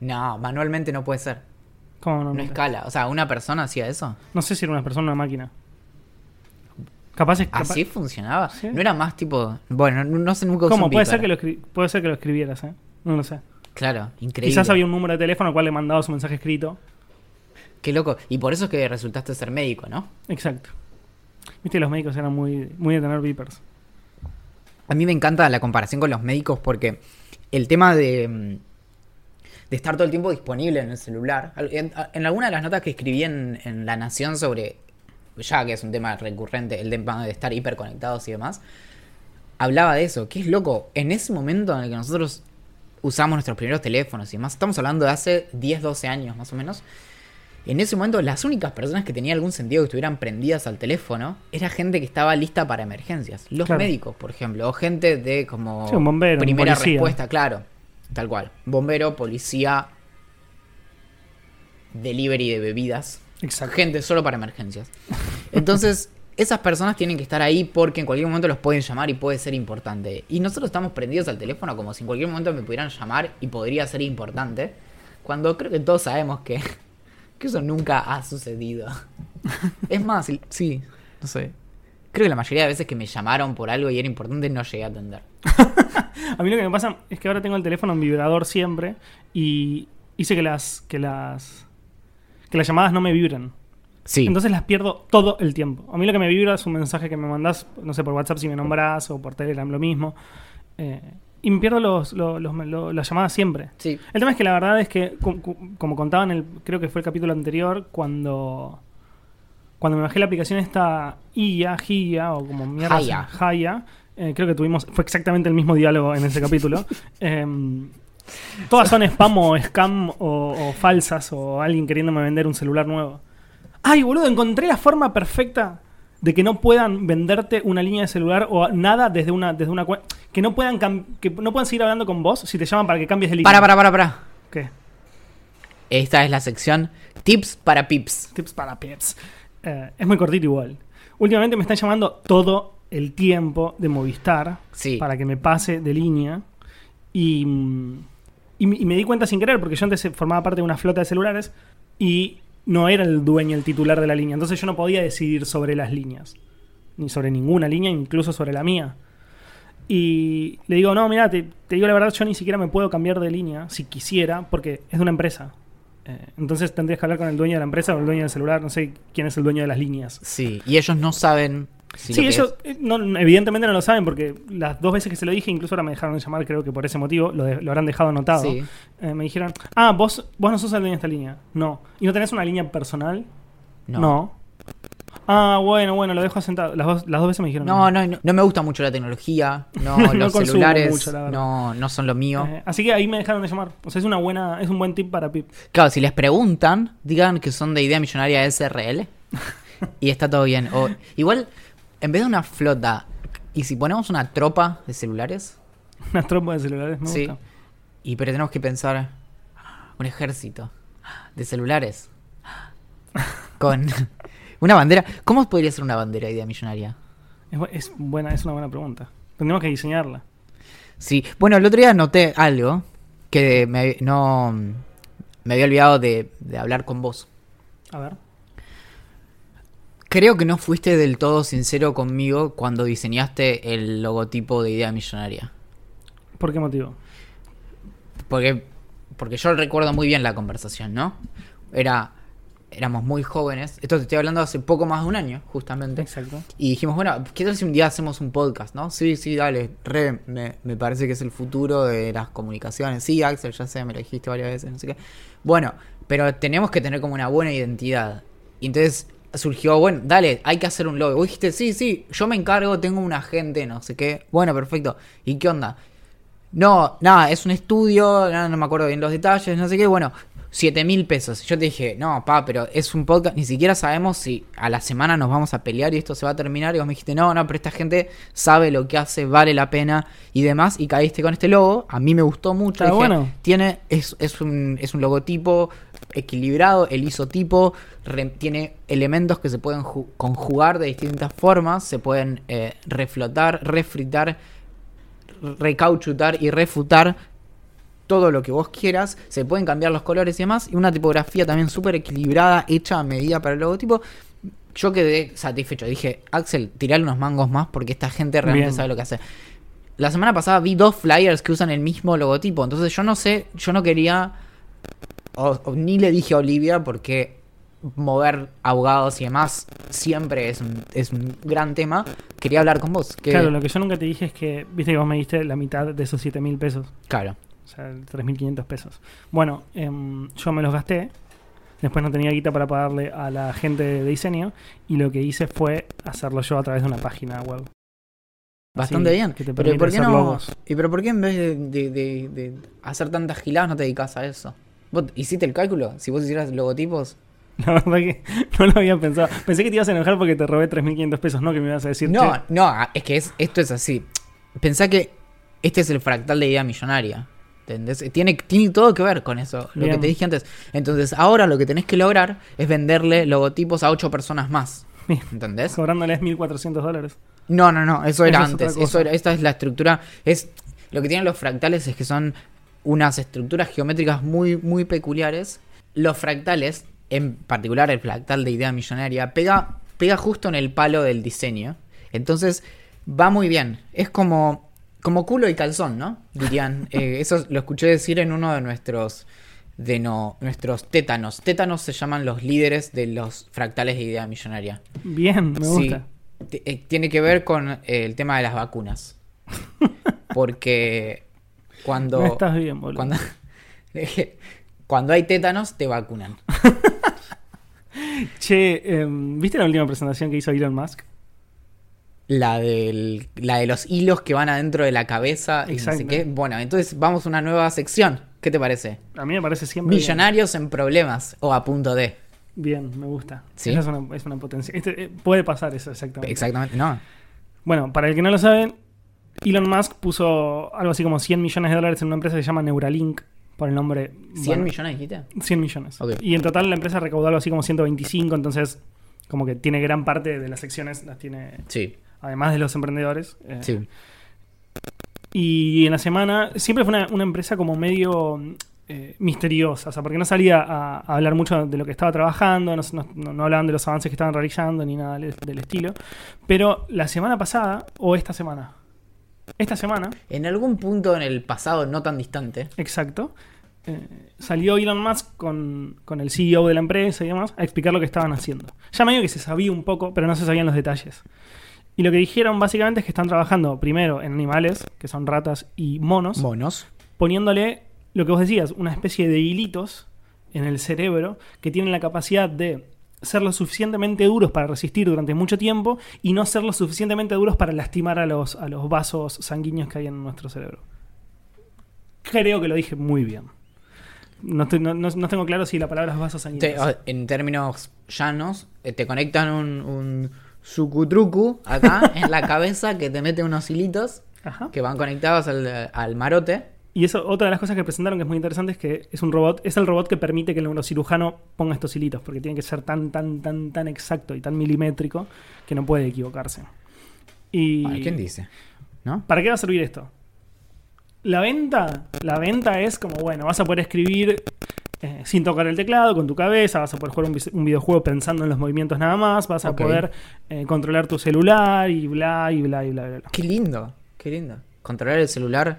No, manualmente no puede ser.
¿Cómo no?
No escala. O sea, ¿una persona hacía eso?
No sé si era una persona o una máquina. Capaz es capaz-
¿Así funcionaba?
Sí.
No era más tipo... Bueno, no, no sé nunca
¿Cómo? Puede ser, que lo escri- puede ser que lo escribieras, ¿eh? No lo sé.
Claro, increíble.
Quizás había un número de teléfono al cual le mandabas un mensaje escrito.
Qué loco. Y por eso es que resultaste ser médico, ¿no?
Exacto. Viste, los médicos eran muy, muy de tener beepers.
A mí me encanta la comparación con los médicos porque el tema de, mm, de estar todo el tiempo disponible en el celular. En, en alguna de las notas que escribí en, en La Nación sobre, ya que es un tema recurrente, el tema de estar hiperconectados y demás, hablaba de eso. Que es loco. En ese momento en el que nosotros usamos nuestros primeros teléfonos y demás, estamos hablando de hace 10, 12 años más o menos. En ese momento, las únicas personas que tenían algún sentido que estuvieran prendidas al teléfono era gente que estaba lista para emergencias. Los
Claro.
médicos, por ejemplo, o gente de como
Sí, un bombero,
primera respuesta, claro, tal cual. Bombero, policía, delivery de bebidas,
Exacto.
gente solo para emergencias. Entonces, esas personas tienen que estar ahí porque en cualquier momento los pueden llamar y puede ser importante. Y nosotros estamos prendidos al teléfono como si en cualquier momento me pudieran llamar y podría ser importante. Cuando creo que todos sabemos que, que eso nunca ha sucedido. Es más, sí, no sé. Creo que la mayoría de veces que me llamaron por algo y era importante no llegué a atender.
A mí lo que me pasa es que ahora tengo el teléfono en vibrador siempre y hice que las que las que las llamadas no me vibren.
Sí.
Entonces las pierdo todo el tiempo. A mí lo que me vibra es un mensaje que me mandás, no sé, por WhatsApp si me nombras o por Telegram lo mismo. Eh, y me pierdo los, los- los- lo- las llamadas siempre.
sí.
El tema es que la verdad es que, com- com- como contaba en el, creo que fue el capítulo anterior, cuando, cuando me bajé la aplicación esta IA, GIA, o como mierda,
Haya.
Haya, eh, creo que tuvimos, fue exactamente el mismo diálogo en ese capítulo. Em, todas son spam o scam o, o falsas o alguien queriéndome vender un celular nuevo. Ay, boludo, encontré la forma perfecta de que no puedan venderte una línea de celular o nada desde una desde una que no puedan que no puedan seguir hablando con vos si te llaman para que cambies de línea.
Para, para, para, para.
¿Qué?
Esta es la sección Tips para Pips.
Tips para pips. Eh, es muy cortito igual. Últimamente me están llamando todo el tiempo de Movistar
Sí.
para que me pase de línea. Y, mm, y, me- y me di cuenta sin querer, porque yo antes formaba parte de una flota de celulares y no era el dueño, el titular de la línea. Entonces yo no podía decidir sobre las líneas. Ni sobre ninguna línea, incluso sobre la mía. Y le digo, no, mira, te, te digo la verdad, yo ni siquiera me puedo cambiar de línea si quisiera, porque es de una empresa. Eh, entonces tendrías que hablar con el dueño de la empresa o el dueño del celular, no sé quién es el dueño de las líneas.
Sí. Y ellos no saben. Si
Sí, ellos
es-
eh, no, evidentemente no lo saben porque las dos veces que se lo dije, incluso ahora me dejaron de llamar, creo que por ese motivo, lo, de- lo habrán dejado anotado.
Sí.
Eh, me dijeron, ah, vos, vos no sos el dueño de esta línea. No. ¿Y no tenés una línea personal?
No.
Ah, bueno, bueno, lo dejo sentado. Las dos, las dos veces me dijeron.
No, no, no, no me gusta mucho la tecnología. No,
No
los
consumo
celulares
mucho, la verdad.
no, no son lo mío.
Eh, así que ahí me dejaron de llamar. O sea, es una buena, es un buen tip para Pip.
Claro, si les preguntan, digan que son de idea millonaria SRL y está todo bien. O igual, en vez de una flota, ¿y si ponemos una tropa de celulares?
Unas trompas de celulares, me
Sí.
gusta.
Y pero tenemos que pensar un ejército de celulares con una bandera. ¿Cómo podría ser una bandera idea millonaria?
Es, bu- es buena, es una buena pregunta. Tendríamos que diseñarla.
Sí, bueno, el otro día noté algo que me, no me había olvidado de, de hablar con vos.
A ver.
Creo que no fuiste del todo sincero conmigo cuando diseñaste el logotipo de idea millonaria.
¿Por qué motivo?
Porque, porque yo recuerdo muy bien la conversación, ¿no? Era, éramos muy jóvenes. Esto te estoy hablando hace poco más de un año, justamente.
Exacto.
Y dijimos, bueno, ¿qué tal si un día hacemos un podcast, no? Sí, sí, dale, re, me, me parece que es el futuro de las comunicaciones. Sí, Axel, ya sé, me lo dijiste varias veces, no sé qué. Bueno, pero tenemos que tener como una buena identidad. Y entonces surgió, bueno, dale, hay que hacer un logo. Vos dijiste, sí, sí, yo me encargo, tengo un agente, no sé qué. Bueno, perfecto. ¿Y qué onda? No, nada, es un estudio, no, no me acuerdo bien los detalles, no sé qué, bueno, 7 mil pesos. Yo te dije, no, pa, pero es un podcast, ni siquiera sabemos si a la semana nos vamos a pelear y esto se va a terminar. Y vos me dijiste, no, no, pero esta gente sabe lo que hace, vale la pena y demás. Y caíste con este logo, a mí me gustó mucho. Dije,
bueno.
Tiene, es, es, un, es un logotipo equilibrado, el isotipo re- tiene elementos que se pueden ju- conjugar de distintas formas, se pueden eh, reflotar, refritar, recauchutar y refutar todo lo que vos quieras, se pueden cambiar los colores y demás, y una tipografía también súper equilibrada, hecha a medida para el logotipo. Yo quedé satisfecho, dije, Axel, tirale unos mangos más porque esta gente realmente
Bien.
sabe lo que hace. La semana pasada vi dos flyers que usan el mismo logotipo, entonces yo no sé, yo no quería, o- o ni le dije a Olivia porque mover abogados y demás siempre es un, es un gran tema. Quería hablar con vos. que-
Claro, lo que yo nunca te dije es que, viste que vos me diste la mitad de esos 7 mil pesos.
claro.
O sea, 3.500 pesos. Bueno, em, yo me los gasté. Después no tenía guita para pagarle a la gente de diseño. Y lo que hice fue hacerlo yo a través de una página web.
Bastante
Así,
bien.
que te
pero ¿por qué no?
logos.
¿Y pero por qué en vez de, de- de- de hacer tantas giladas no te dedicas a eso? ¿Vos hiciste el cálculo? Si vos hicieras logotipos.
La verdad que no lo había pensado. Pensé que te ibas a enojar porque te robé 3.500 pesos, no que me ibas a decir.
No,
"Che,
no, es que es, esto es así. Pensá que este es el fractal de idea millonaria. ¿Entendés? Tiene, tiene todo que ver con eso, lo que te dije antes. Entonces, ahora lo que tenés que lograr es venderle logotipos a ocho personas más. ¿Entendés?
cobrándoles 1.400 dólares.
No, no, no, eso era
Eso
antes. Eso era, esta es la estructura. Es lo que tienen los fractales es que son unas estructuras geométricas muy, muy peculiares. Los fractales, en particular el fractal de idea millonaria, pega, pega justo en el palo del diseño. Entonces va muy bien. Es como, como culo y calzón, ¿no? Dirían. Eh, eso lo escuché decir en uno de nuestros de no, nuestros tétanos. Tétanos se llaman los líderes de los fractales de idea millonaria.
Bien, me gusta.
eh, tiene que ver con eh, el tema de las vacunas. Porque cuando,
No estás bien, boludo.
cuando, cuando hay tétanos, te vacunan.
Che, em, ¿viste la última presentación que hizo Elon Musk?
La, del, la de los hilos que van adentro de la cabeza y no sé
Exacto.
qué. Bueno, entonces vamos a una nueva sección. ¿Qué te parece?
A mí me parece siempre. bien.
Millonarios en problemas o a punto de.
Bien, me gusta.
Sí.
Esa es una, es una potencia. Este, eh, puede pasar eso, exactamente.
Exactamente, no.
Bueno, para el que no lo sabe, Elon Musk puso algo así como 100 millones de dólares en una empresa que se llama Neuralink, por el nombre.
¿100
bueno,
millones dijiste?
100 millones. Y en total la empresa recaudó algo así como 125, entonces como que tiene gran parte de las secciones, las tiene,
Sí,
además de los emprendedores. eh,
sí.
Y en la semana siempre fue una, una empresa como medio eh, misteriosa, o sea, porque no salía a, a hablar mucho de lo que estaba trabajando, no, no- no hablaban de los avances que estaban realizando ni nada del, del estilo. Pero la semana pasada, o esta semana, esta semana,
En algún punto en el pasado no tan distante.
exacto, eh, salió Elon Musk con, con el CEO de la empresa y demás a explicar lo que estaban haciendo. Ya medio que se sabía un poco, pero no se sabían los detalles. Y lo que dijeron básicamente es que están trabajando primero en animales, que son ratas y monos,
Monos.
poniéndole lo que vos decías, una especie de hilitos en el cerebro que tienen la capacidad de ser lo suficientemente duros para resistir durante mucho tiempo y no ser lo suficientemente duros para lastimar a los, a los vasos sanguíneos que hay en nuestro cerebro. Creo que lo dije muy bien. No, estoy- no- no- no tengo claro si la palabra es vasos sanguíneos.
en términos llanos, eh, te conectan un, un sucutrucu acá en la cabeza que te mete unos hilitos
Ajá.
que van conectados al, al marote.
Y eso, otra de las cosas que presentaron que es muy interesante es que es un robot, es el robot que permite que el neurocirujano ponga estos hilitos, porque tiene que ser tan, tan, tan, tan exacto y tan milimétrico que no puede equivocarse. Y
Ay, ¿Quién dice? ¿No?
¿Para qué va a servir esto? La venta, la venta es como, bueno, vas a poder escribir eh, sin tocar el teclado, con tu cabeza, vas a poder jugar un, videojuego pensando en los movimientos nada más, vas a poder eh, controlar tu celular y bla, y bla, y bla, bla, bla.
Qué lindo, qué lindo. Controlar el celular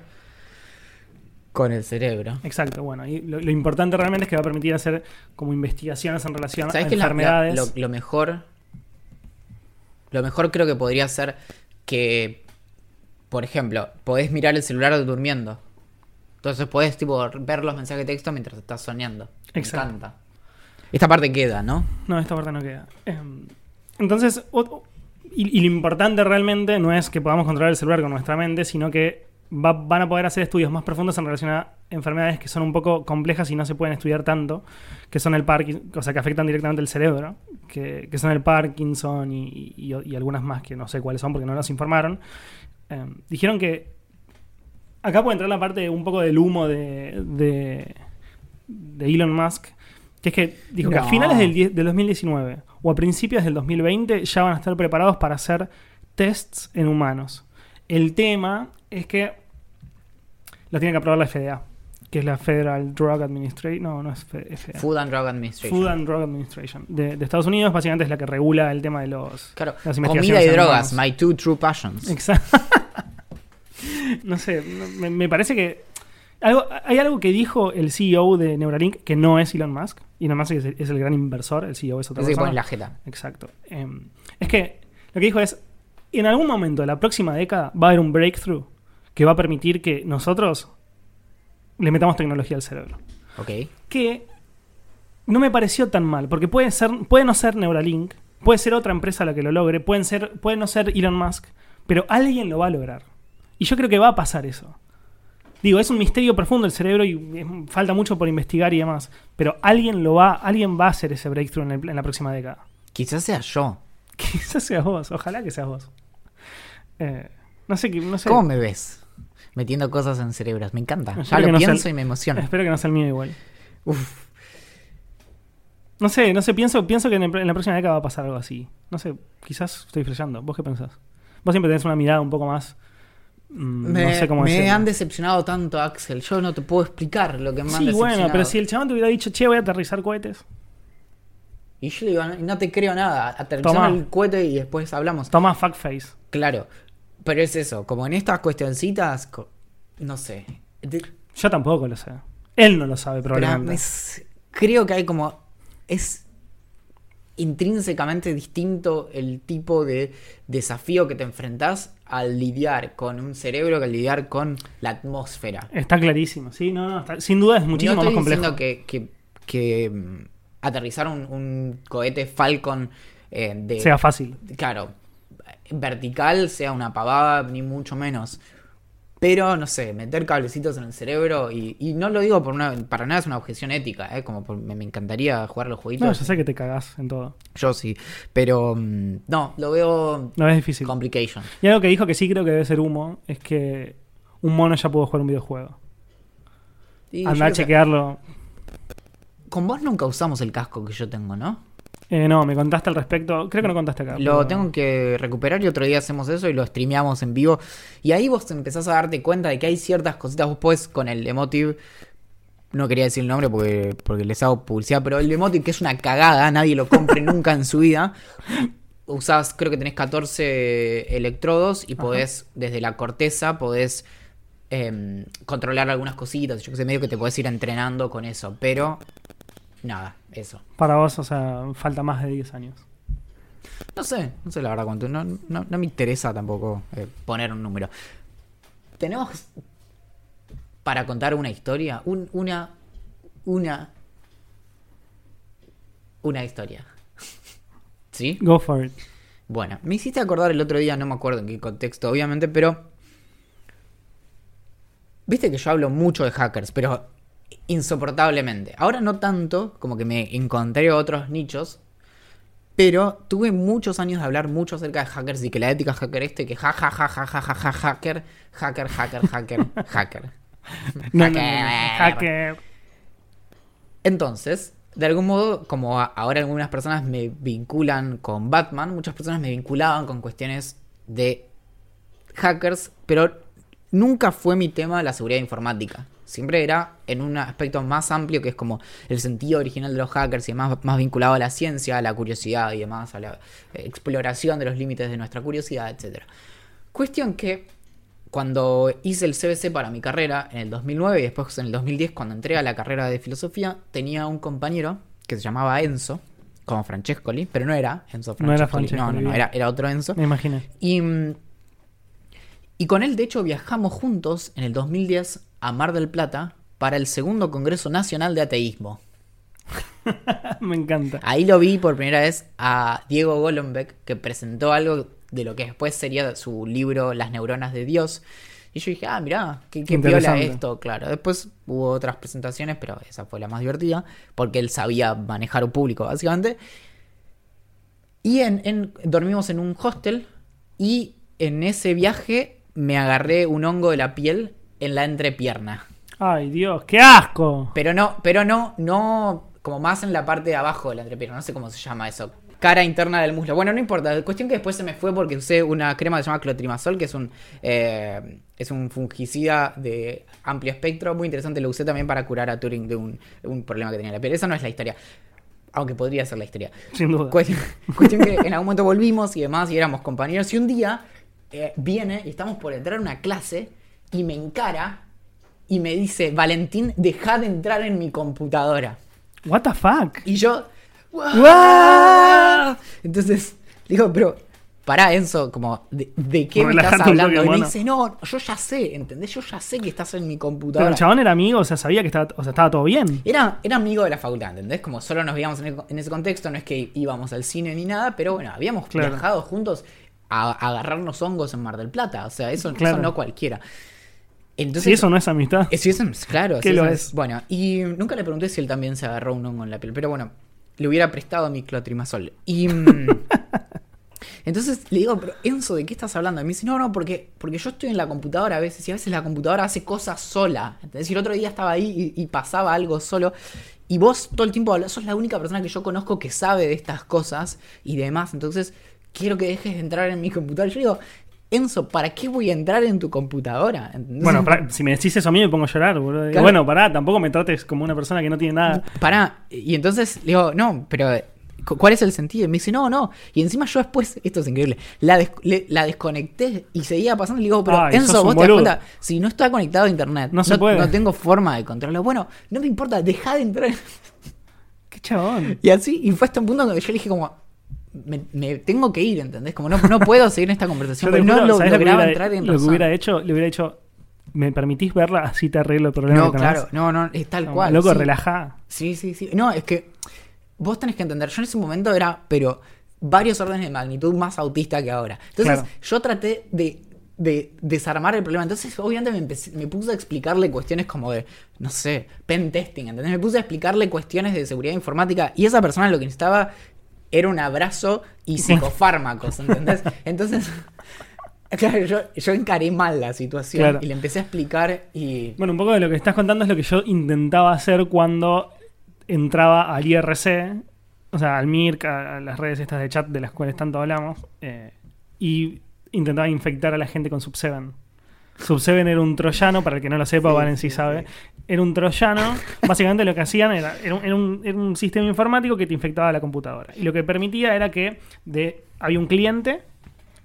con el cerebro.
Exacto, bueno, y lo, lo importante realmente es que va a permitir hacer como investigaciones en relación a
¿Sabes qué es la- la-
enfermedades.
lo, lo mejor? Lo mejor creo que podría ser que, por ejemplo, podés mirar el celular durmiendo. Entonces podés tipo ver los mensajes de texto mientras estás soñando. Me
Exacto.
encanta. Esta parte queda, ¿no?
No, esta parte no queda. Em, entonces, y, y lo importante realmente no es que podamos controlar el celular con nuestra mente, sino que va- van a poder hacer estudios más profundos en relación a enfermedades que son un poco complejas y no se pueden estudiar tanto, que son el Parkinson, o sea, que afectan directamente el cerebro, que, que son el Parkinson y, y- y algunas más que no sé cuáles son porque no nos informaron. Em, dijeron que acá puede entrar la parte un poco del humo de, de, de Elon Musk, que es que dijo que a finales del, del 2019 o a principios del 2020 ya van a estar preparados para hacer tests en humanos. El tema es que lo tiene que aprobar la FDA, que es la Federal Drug Administration. No, no es FDA.
Food and Drug Administration.
Food and Drug Administration de, de Estados Unidos, básicamente es la que regula el tema de los.
Claro,
las
comida y drogas, my two true passions.
Exacto. No sé, me, me parece que. Algo, hay algo que dijo el CEO de Neuralink que no es Elon Musk. Elon Musk es, el- es el gran inversor, el CEO es otra persona.
pones la jeta.
Exacto. Em, es que lo que dijo es: en algún momento de la próxima década va a haber un breakthrough que va a permitir que nosotros le metamos tecnología al cerebro.
Ok.
Que no me pareció tan mal, porque puede, ser, puede no ser Neuralink, puede ser otra empresa la que lo logre, pueden ser, puede no ser Elon Musk, pero alguien lo va a lograr. Y yo creo que va a pasar eso. Digo, es un misterio profundo el cerebro y es- falta mucho por investigar y demás, pero alguien lo va, alguien va a hacer ese breakthrough en, el- en la próxima década.
Quizás sea yo.
Quizás seas vos, ojalá que seas vos. Eh, no sé, qué- no sé.
¿Cómo me ves? Metiendo cosas en cerebros. Me encanta.
Espero
Ya lo
no
pienso y me emociona.
Espero que no sea el mío igual.
Uf.
No sé, no sé, pienso, pienso que en, el- en la próxima década va a pasar algo así. No sé, quizás estoy flasheando. ¿Vos qué pensás? Vos siempre tenés una mirada un poco más. Mm,
Me,
no sé cómo
me
decirlo.
han decepcionado tanto, Axel. Yo no te puedo explicar lo que me han
Sí, bueno,
decepcionado.
pero si el chabón te hubiera dicho, che, voy a aterrizar cohetes.
Y yo le digo, no, te creo nada. Aterrizame
Tomá.
el cohete y después hablamos.
Toma fuckface.
Claro. Pero es eso. Como en estas cuestioncitas, no sé. De-
Yo tampoco lo sé. Él no lo sabe,
pero
probablemente.
es- creo que hay como. Es intrínsecamente distinto el tipo de desafío que te enfrentás al lidiar con un cerebro que al lidiar con la atmósfera.
Está clarísimo, sí, no, no, está- sin duda es muchísimo
no
más complejo.
diciendo que, que, que, mm, aterrizar un, un cohete Falcon eh, de,
Sea fácil.
claro, vertical sea una pavada, ni mucho menos. Pero, no sé, meter cablecitos en el cerebro, y, y no lo digo por una, para nada es una objeción ética, ¿eh? como por- me, me encantaría jugar los jueguitos.
No, yo sé que te cagás en todo.
Yo sí, pero mm, no, lo veo
No es difícil.
complication.
Y algo que dijo que sí creo que debe ser humo es que un mono ya pudo jugar un videojuego.
Yo
Andá a
que-
chequearlo.
Con vos nunca usamos el casco que yo tengo, ¿no?
Eh, no, me contaste al respecto. Creo que no contaste acá.
Lo
pero-
tengo que recuperar y otro día hacemos eso y lo streameamos en vivo. Y ahí vos empezás a darte cuenta de que hay ciertas cositas. Vos podés con el emotive. No quería decir el nombre porque, porque les hago publicidad, pero el emotive que es una cagada, nadie lo compre nunca en su vida. Usás, creo que tenés 14 electrodos y podés, desde la corteza, podés em, controlar algunas cositas. Yo que sé, medio que te podés ir entrenando con eso. Pero, nada, eso.
Para vos, o sea, falta más de 10 años.
No sé, no sé la verdad cuánto. No, no, no me interesa tampoco eh, poner un número. Tenemos para contar una historia, un- una, una, una historia. ¿Sí?
Go for it.
Bueno, me hiciste acordar el otro día, no me acuerdo en qué contexto, obviamente, pero. Viste que yo hablo mucho de hackers, pero insoportablemente. Ahora no tanto, como que me encontré otros nichos, Pero tuve muchos años de hablar mucho acerca de hackers y que la ética hacker este, que ja, ja, ja, ja, ja, ja, ja, hacker, hacker, hacker, hacker, hacker.
No, no, no, no. Hacker.
Entonces, de algún modo, como ahora algunas personas me vinculan con Batman, muchas personas me vinculaban con cuestiones de hackers, pero nunca fue mi tema la seguridad informática. Siempre era en un aspecto más amplio que es como el sentido original de los hackers y demás, más vinculado a la ciencia, a la curiosidad y demás, a la eh, exploración de los límites de nuestra curiosidad, etc. Cuestión que cuando hice el CBC para mi carrera en el 2009 y después en el 2010 cuando entré a la carrera de filosofía, tenía un compañero que se llamaba Enzo, como Francescoli, pero no era Enzo
No era
Francescoli, no, no,
Francescoli,
no,
bien.
era, era otro Enzo.
Me imaginé.
Y, y con él, de hecho, viajamos juntos en el 2010 a Mar del Plata para el segundo Congreso Nacional de Ateísmo.
Me encanta.
Ahí lo vi por primera vez a Diego Golombek, que presentó algo de lo que después sería su libro Las neuronas de Dios. Y yo dije, ah, mirá, qué, qué piola esto, claro. Después hubo otras presentaciones, pero esa fue la más divertida, porque él sabía manejar un público, básicamente. Y en, en- dormimos en un hostel y en ese viaje me agarré un hongo de la piel en la entrepierna.
Ay, Dios, qué asco.
Pero no, pero no, no, como más en la parte de abajo de la entrepierna, no sé cómo se llama eso. Cara interna del muslo. Bueno, no importa. La cuestión que después se me fue porque usé una crema que se llama clotrimazol, que es un eh, es un fungicida de amplio espectro, muy interesante. Lo usé también para curar a Turing de un, un problema que tenía en la piel. Esa no es la historia. Aunque podría ser la historia.
Sin duda.
Cuestión, cuestión que en algún momento volvimos y demás y éramos compañeros. Y un día eh, viene y estamos por entrar a una clase y me encara y me dice, Valentín, deja de entrar en mi computadora.
What the fuck?
Y yo... Entonces, digo, pero... Pará, Enzo, como, ¿de, de qué me estás hablando? y me dice, no, yo ya sé, ¿entendés? Yo ya sé que estás en mi
Pero
computadora.
el chabón era amigo, o sea, sabía que estaba, o sea, estaba todo bien.
Era, era amigo de la facultad, ¿entendés? Como solo nos veíamos en, el- en ese contexto, no es que íbamos al cine ni nada, pero bueno, habíamos
Claro.
viajado juntos a, a agarrarnos hongos en Mar del Plata. O sea, eso, eso no cualquiera. Entonces,
Si eso no es amistad.
sí, eso es- claro,
¿Qué lo es?
Bueno, y nunca le pregunté si él también se agarró un hongo en la piel, pero bueno, le hubiera prestado mi clotrimazol. Y. mm, Entonces le digo, pero Enzo, ¿de qué estás hablando? Y me dice, no, no, porque, porque yo estoy en la computadora a veces y a veces la computadora hace cosas sola. ¿Entendés? Y el otro día estaba ahí y, y pasaba algo solo. Y vos todo el tiempo hablas, sos la única persona que yo conozco que sabe de estas cosas y demás. Entonces, quiero que dejes de entrar en mi computadora. Y yo digo, Enzo, ¿para qué voy a entrar en tu computadora? ¿Entendés?
Bueno, si me decís eso a mí me pongo a llorar, boludo. Y
Claro.
Bueno, pará, tampoco me trates como una persona que no tiene nada.
Pará, y entonces le digo, no, pero cu- ¿cuál es el sentido? Y me dice, no, no. Y encima yo después, esto es increíble, la, des- le- la desconecté y seguía pasando. Y le digo, pero
Ay,
Enzo, vos te das cuenta, si no está conectado a internet,
No
tengo forma de controlarlo. Bueno, no me importa, deja de entrar.
Qué chabón.
Y así, y fue hasta un punto donde yo le dije como, me, me tengo que ir, ¿entendés? Como no, no puedo seguir en esta conversación, porque no
juro,
lo,
¿sabés lo que
lograba
hubiera-
entrar en
Lo que
razón.
hubiera hecho, le hubiera dicho, ¿me permitís verla? Así te arreglo el problema.
No,
que tenés?".
claro, no, no, es tal
No,
cual.
Loco,
sí.
relajá.
Sí, sí, sí. No, es que vos tenés que entender, yo en ese momento era, pero varios órdenes de magnitud más autista que ahora. Entonces,
Claro.
yo traté de, de desarmar el problema. Entonces, obviamente, me, empecé- me puse a explicarle cuestiones como de, no sé, pen testing, ¿entendés? Me puse a explicarle cuestiones de seguridad informática y esa persona lo que necesitaba era un abrazo y psicofármacos, ¿entendés? Entonces, claro, yo, yo encaré mal la situación
Claro.
y le empecé a explicar y...
Bueno, un poco de lo que estás contando es lo que yo intentaba hacer cuando entraba al IRC, o sea, al MIRC, a, a las redes estas de chat de las cuales tanto hablamos, eh, y intentaba infectar a la gente con Sub7. Sub7 era un troyano, para el que no lo sepa,
Sí,
Valen
sí,
sabe. Era un troyano. Básicamente lo que hacían era, era, un, era un- era un sistema informático que te infectaba la computadora. Y lo que permitía era que de, había un cliente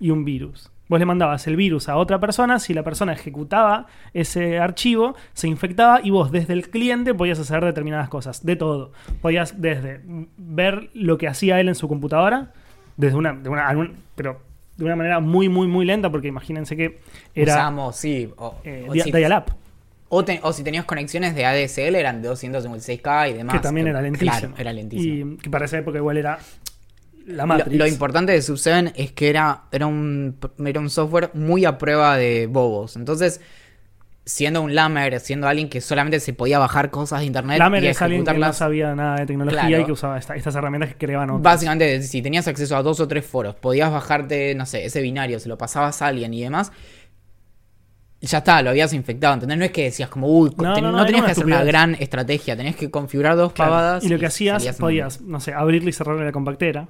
y un virus. Vos le mandabas el virus a otra persona, si la persona ejecutaba ese archivo, se infectaba y vos desde el cliente podías hacer determinadas cosas, de todo. Podías desde ver lo que hacía él en su computadora, desde una, de una pero de una manera muy, muy, muy lenta, porque imagínense que era
Usamos, sí. O,
eh,
o si-
dial-up,
O, te- o si tenías conexiones de ADSL eran de 256K y demás.
que también era lentísimo.
Claro, era lentísimo.
Y que para esa época igual era la
lo importante de Sub7 es que era, era, un, era un software muy a prueba de bobos. Entonces, siendo un lamer, siendo alguien que solamente se podía bajar cosas de internet
Lamer
y
es alguien que no sabía nada de tecnología
Claro.
y que usaba esta- estas herramientas que creaban otros.
Básicamente, si tenías acceso a dos o tres foros, podías bajarte, no sé, ese binario, se lo pasabas a alguien y demás, ya está, lo habías infectado, ¿entendés? No es que decías como, uy,
No,
ten-
no,
no,
no, era
tenías que hacer una gran estrategia, tenías que configurar dos
Claro.
pavadas.
Y lo que hacías, podías, no sé, abrirle y cerrarle la compactera,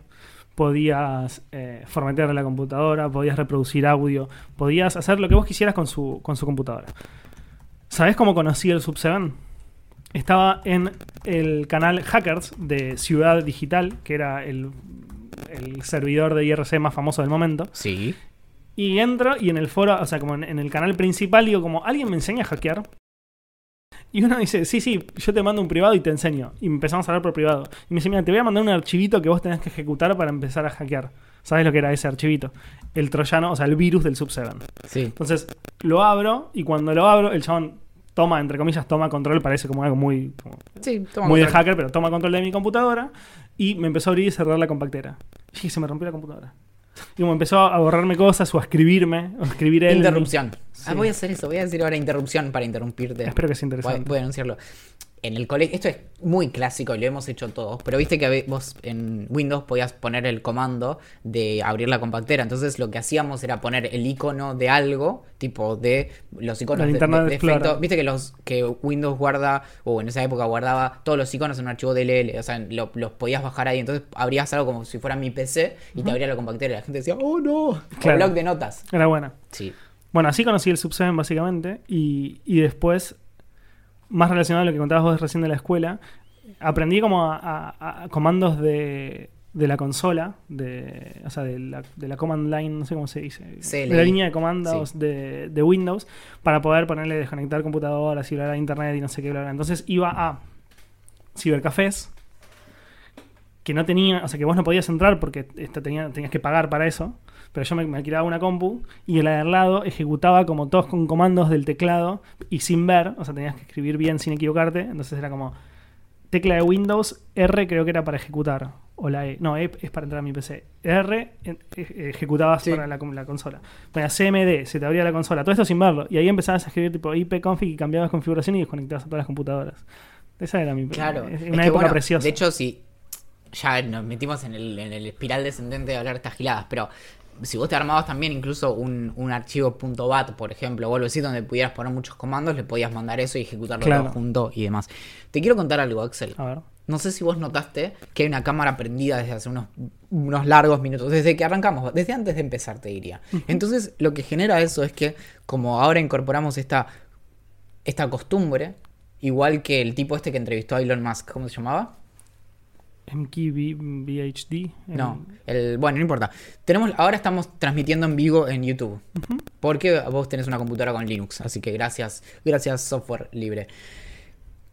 podías eh, formatear la computadora, podías reproducir audio, podías hacer lo que vos quisieras con su, con su computadora. ¿Sabés cómo conocí el Sub-7? Estaba en el canal Hackers de Ciudad Digital, que era el, el servidor de IRC más famoso del momento.
Sí.
Y entro y en el foro, o sea, como en, en el canal principal, digo como, ¿alguien me enseña a hackear? Y uno dice, sí, sí, yo te mando un privado y te enseño. Y empezamos a hablar por privado. Y me dice, mira, te voy a mandar un archivito que vos tenés que ejecutar para empezar a hackear. ¿Sabes lo que era ese archivito? El troyano, o sea, el virus del Sub-7.
Sí.
Entonces, lo abro y cuando lo abro, el chabón toma, entre comillas, toma control, parece como algo muy, como
Sí, toma
muy de hacker, pero toma control de mi computadora y me empezó a abrir y cerrar la compactera. Y se me rompió la computadora. Y como empezó a borrarme cosas o a escribirme, o a escribir él.
Interrupción.
Sí.
Ah, voy a hacer eso, voy a decir ahora interrupción para interrumpirte.
Espero que sea
Voy,
interesante.
voy a anunciarlo. En el colegio, esto es muy clásico y lo hemos hecho todos, pero viste que vos en Windows podías poner el comando de abrir la compactera. Entonces lo que hacíamos era poner el icono de algo, tipo de los iconos de, de-
de
efecto. Viste que los que Windows guarda, o en esa época guardaba todos los iconos en un archivo DLL, o sea, lo- los podías bajar ahí. Entonces abrías algo como si fuera mi PC y te abría la compactera. Y la gente decía, oh no,
Claro.
blog de notas.
Era buena.
Sí.
Bueno, así conocí el Sub-7 básicamente. Y, y después, más relacionado a lo que contabas vos recién de la escuela, aprendí como a, a- a comandos de, de la consola, de, o sea, de la, de la command line, no sé cómo se dice,
CLI.
de la línea de comandos de, de Windows, para poder ponerle desconectar computadoras y hablar a internet y no sé qué, bla, bla. Entonces iba a cibercafés que no tenía, o sea, que vos no podías entrar porque esta tenía, tenías que pagar para eso. Pero yo me, me alquilaba una compu y el de al lado ejecutaba como todos con comandos del teclado y sin ver, o sea, tenías que escribir bien sin equivocarte. Entonces era como tecla de Windows, R creo que era para ejecutar. O la E, no, E es para entrar a mi PC. R eh, ejecutabas
Sí.
para la, la consola. Ponía CMD, se te abría la consola, todo esto sin verlo. Y ahí empezabas a escribir tipo ipconfig y cambiabas configuración y desconectabas a todas las computadoras. Esa era mi
Claro.
es
Es
una
que,
época
bueno,
preciosa.
De hecho, si ya nos metimos en el, en el espiral descendente de hablar estas giladas, pero si vos te armabas también incluso un, un archivo .bat, por ejemplo, o algo así, donde pudieras poner muchos comandos, le podías mandar eso y ejecutarlo
Claro.
todo junto y demás. Te quiero contar algo, Axel.
A ver.
No sé si vos notaste que hay una cámara prendida desde hace unos, unos largos minutos, desde que arrancamos, desde antes de empezar, te diría. Entonces, lo que genera eso es que, como ahora incorporamos esta, esta costumbre, igual que el tipo este que entrevistó a Elon Musk, ¿cómo se llamaba?
MKBHD.
No, el, bueno, no importa. Tenemos, ahora estamos transmitiendo en vivo en YouTube. Porque vos tenés una computadora con Linux. Así que gracias, gracias software libre.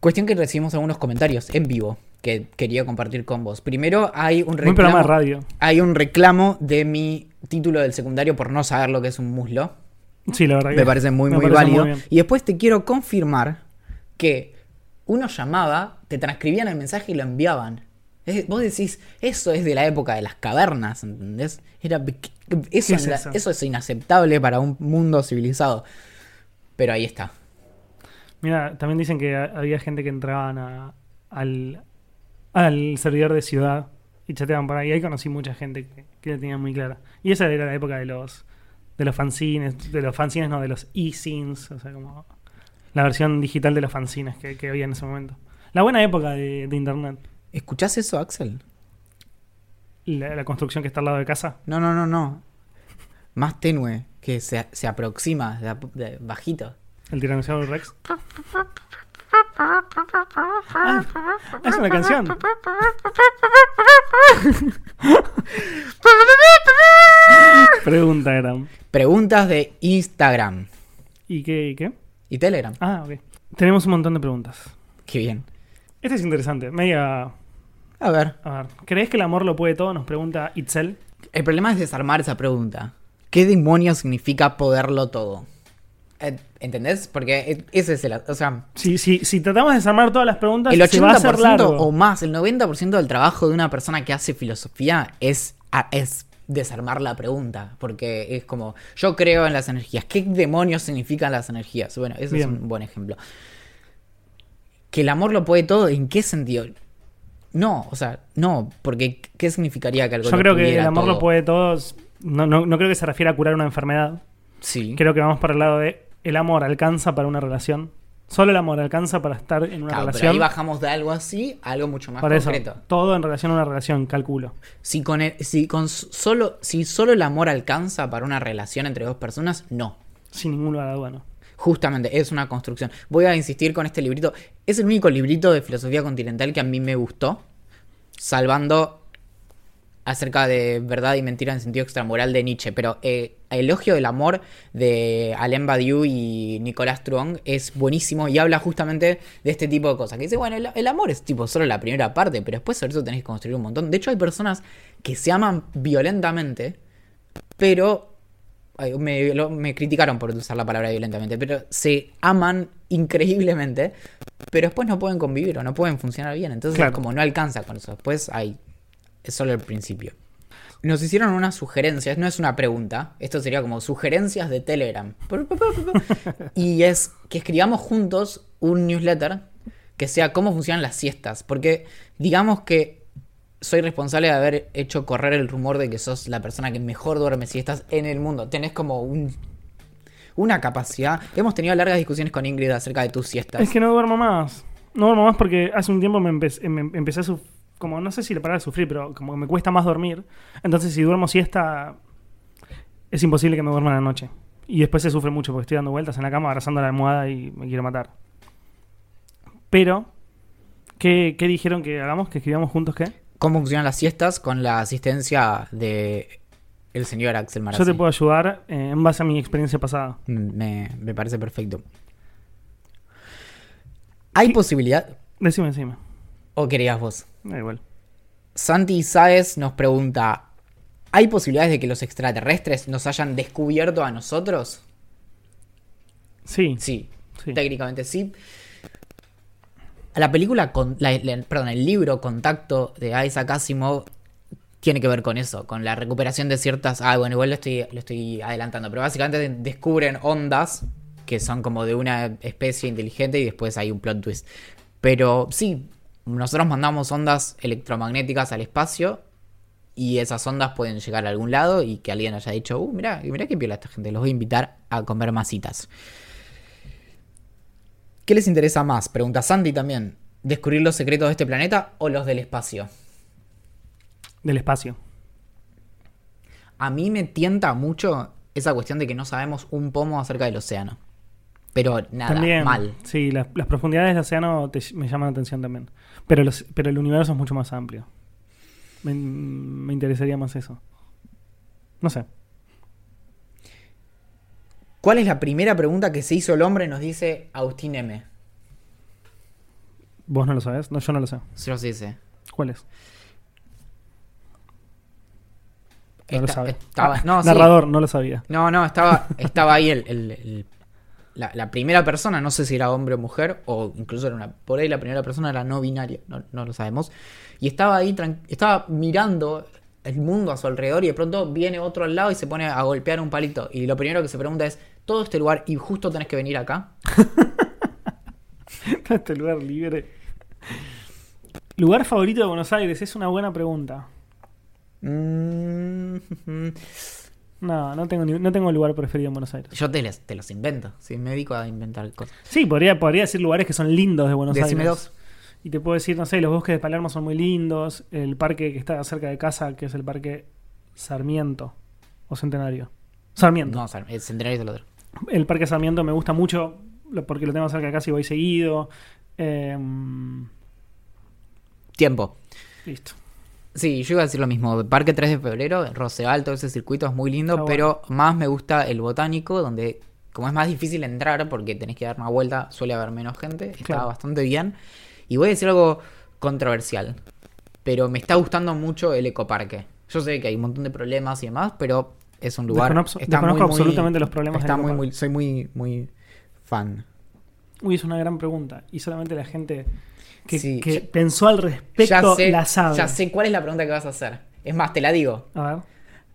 Cuestión que recibimos algunos comentarios en vivo que quería compartir con vos. Primero hay un
Buen programa de
reclamo,
radio.
hay un reclamo de mi título del secundario por no saber lo que es un muslo.
Sí, la verdad que
Me parece muy,
me
muy
parece
válido. y después te quiero confirmar que uno llamaba, te transcribían el mensaje y lo enviaban. Es- vos decís, eso es de la época de las cavernas, ¿entendés? Era, eso,
¿Qué es eso?
eso es inaceptable para un mundo civilizado. Pero ahí está.
Mira, también dicen que ha- había gente que entraban a- al, al servidor de ciudad y chateaban por ahí. Ahí conocí mucha gente que, que la tenía muy clara. Y esa era la época de los de los fanzines, de los fanzines, no, de los e-zines, o sea, como la versión digital de los fanzines que, que había en ese momento. La buena época de, de internet.
¿Escuchás eso, Axel?
La, la construcción que está al lado de casa.
No, no, no, no. Más tenue, que se, se aproxima, de, a- de bajito.
El Tiranosaurio Rex. Ah, es una canción. Pregunta eran.
Preguntas de Instagram
¿Y qué, y qué?
y Telegram.
Ah, ok. Tenemos un montón de preguntas.
Qué bien.
Esta es interesante. Media.
A ver.
A ver. ¿Crees que el amor lo puede todo? Nos pregunta Itzel.
El problema es desarmar esa pregunta. ¿Qué demonios significa poderlo todo? Eh, ¿Entendés? Porque ese es el... O sea,
Si, si, si tratamos de desarmar todas las preguntas,
el
se va a hacer
80%
largo.
o más, el 90% del trabajo de una persona que hace filosofía es, es desarmar la pregunta, porque es como, yo creo en las energías. ¿Qué demonios significan las energías? Bueno, ese es un buen ejemplo. Que el amor lo puede todo, ¿en qué sentido? No, o sea, no, porque ¿qué significaría que algo
Yo
lo
creo que el amor
todo?
lo puede todos. No, no, no creo que se refiera a curar una enfermedad.
Sí.
Creo que vamos por el lado de el amor alcanza para una relación. Solo el amor alcanza para estar en una
Claro, pero
relación.
ahí bajamos de algo así a algo mucho más
por eso,
concreto.
todo en relación a una relación, calculo.
Si con el- si con solo si solo el amor alcanza para una relación entre dos personas, no.
Sin ningún lugar a duda, ¿no?
Justamente, es una construcción. Voy a insistir con este librito. Es el único librito de filosofía continental que a mí me gustó. Salvando acerca de verdad y mentira en sentido extramoral de Nietzsche. Pero eh, Elogio del Amor de Alain Badiou y Nicolas Truong es buenísimo y habla justamente de este tipo de cosas. Que dice, bueno, el, el amor es tipo solo la primera parte, pero después sobre eso tenés que construir un montón. De hecho, hay personas que se aman violentamente, pero me, lo- me criticaron por usar la palabra violentamente, pero se aman increíblemente, pero después no pueden convivir o no pueden funcionar bien. Entonces,
Claro.
como no alcanza con eso. Después hay. Es solo el principio. Nos hicieron unas sugerencias, no es una pregunta, esto sería como sugerencias de Telegram. Y es que escribamos juntos un newsletter que sea cómo funcionan las siestas. Porque digamos que soy responsable de haber hecho correr el rumor de que sos la persona que mejor duerme siestas en el mundo. Tenés como un, una capacidad. Hemos tenido largas discusiones con Ingrid acerca de tus siestas.
Es que no duermo más. No duermo más porque hace un tiempo me, empe- me empecé a sufrir. Como no sé si la palabra es sufrir, pero como me cuesta más dormir. Entonces, si duermo siesta, es imposible que me duerma en la noche. Y después se sufre mucho porque estoy dando vueltas en la cama, abrazando la almohada y me quiero matar. Pero, ¿qué, qué dijeron que hagamos? ¿Que escribamos juntos qué?
¿Cómo funcionan las siestas con la asistencia de el señor Axel Marazzi?
Yo te puedo ayudar eh, en base a mi experiencia pasada.
me, me parece perfecto. ¿Hay posibilidad?
Decime encima.
¿O querías vos?
Da igual.
Santi Saez nos pregunta: ¿Hay posibilidades de que los extraterrestres nos hayan descubierto a nosotros?
Sí.
Sí,
Sí.
técnicamente sí. La película, con, la- perdón, el libro Contacto de Isaac Asimov tiene que ver con eso, con la recuperación de ciertas... Ah, bueno, igual lo estoy, lo estoy adelantando, pero básicamente de- descubren ondas que son como de una especie inteligente y después hay un plot twist. Pero sí, nosotros mandamos ondas electromagnéticas al espacio y esas ondas pueden llegar a algún lado y que alguien haya dicho, uh, mirá, mirá qué piola esta gente, los voy a invitar a comer masitas. ¿Qué les interesa más? Pregunta Sandy también. ¿Descubrir los secretos de este planeta o los del espacio?
Del espacio.
A mí me tienta mucho esa cuestión de que no sabemos un pomo acerca del océano. Pero nada,
también.
mal.
Sí, las, las profundidades del océano te- me llaman la atención también. Pero, los- pero el universo es mucho más amplio. Me, me interesaría más eso. No sé.
¿Cuál es la primera pregunta que se hizo el hombre? Nos dice Agustín M.
¿Vos no lo sabes? No, yo no lo sé.
Yo sí sé.
¿Cuál es? No lo sabe.
estaba-
Ah,
no, sí.
narrador, no lo sabía.
No, no, estaba, estaba ahí el, el- el- la, la primera persona, no sé si era hombre o mujer, o incluso era una. Por ahí la primera persona era no binaria, no, no lo sabemos. Y estaba ahí, estaba mirando el mundo a su alrededor y de pronto viene otro al lado y se pone a golpear un palito. Y lo primero que se pregunta es: ¿todo este lugar y justo tenés que venir acá?
este lugar libre. ¿Lugar favorito de Buenos Aires? Es una buena pregunta.
Mm,
No, no tengo, ni- no tengo lugar preferido en Buenos Aires.
Yo te los, te los invento, sí, me dedico a inventar cosas.
Sí, podría, podría decir lugares que son lindos de Buenos
Decime
Aires.
dos.
Y te puedo decir, no sé, los bosques de Palermo son muy lindos. El parque que está cerca de casa, que es el parque Sarmiento. O Centenario. Sarmiento.
No, o sea, el centenario es el otro.
El parque Sarmiento me gusta mucho porque lo tengo cerca y voy seguido. Em,
Tiempo.
listo.
Sí, yo iba a decir lo mismo. Parque 3 de febrero, Rosedal, todo ese circuito es muy lindo,
Está
pero más me gusta el botánico, donde como es más difícil entrar porque tenés que dar una vuelta, suele haber menos gente, está
Claro.
bastante bien. Y voy a decir algo controversial, pero me está gustando mucho el ecoparque. Yo sé que hay un montón de problemas y demás, pero es un lugar...
Desconozco-
está
desconozco absolutamente los problemas
Está muy, muy, soy muy, muy fan.
Uy, es una gran pregunta. Y solamente la gente que,
Sí,
que
ya-
pensó al respecto
ya sé,
la sabe.
ya sé cuál es la pregunta que vas a hacer. Es más, te la digo.
A ver.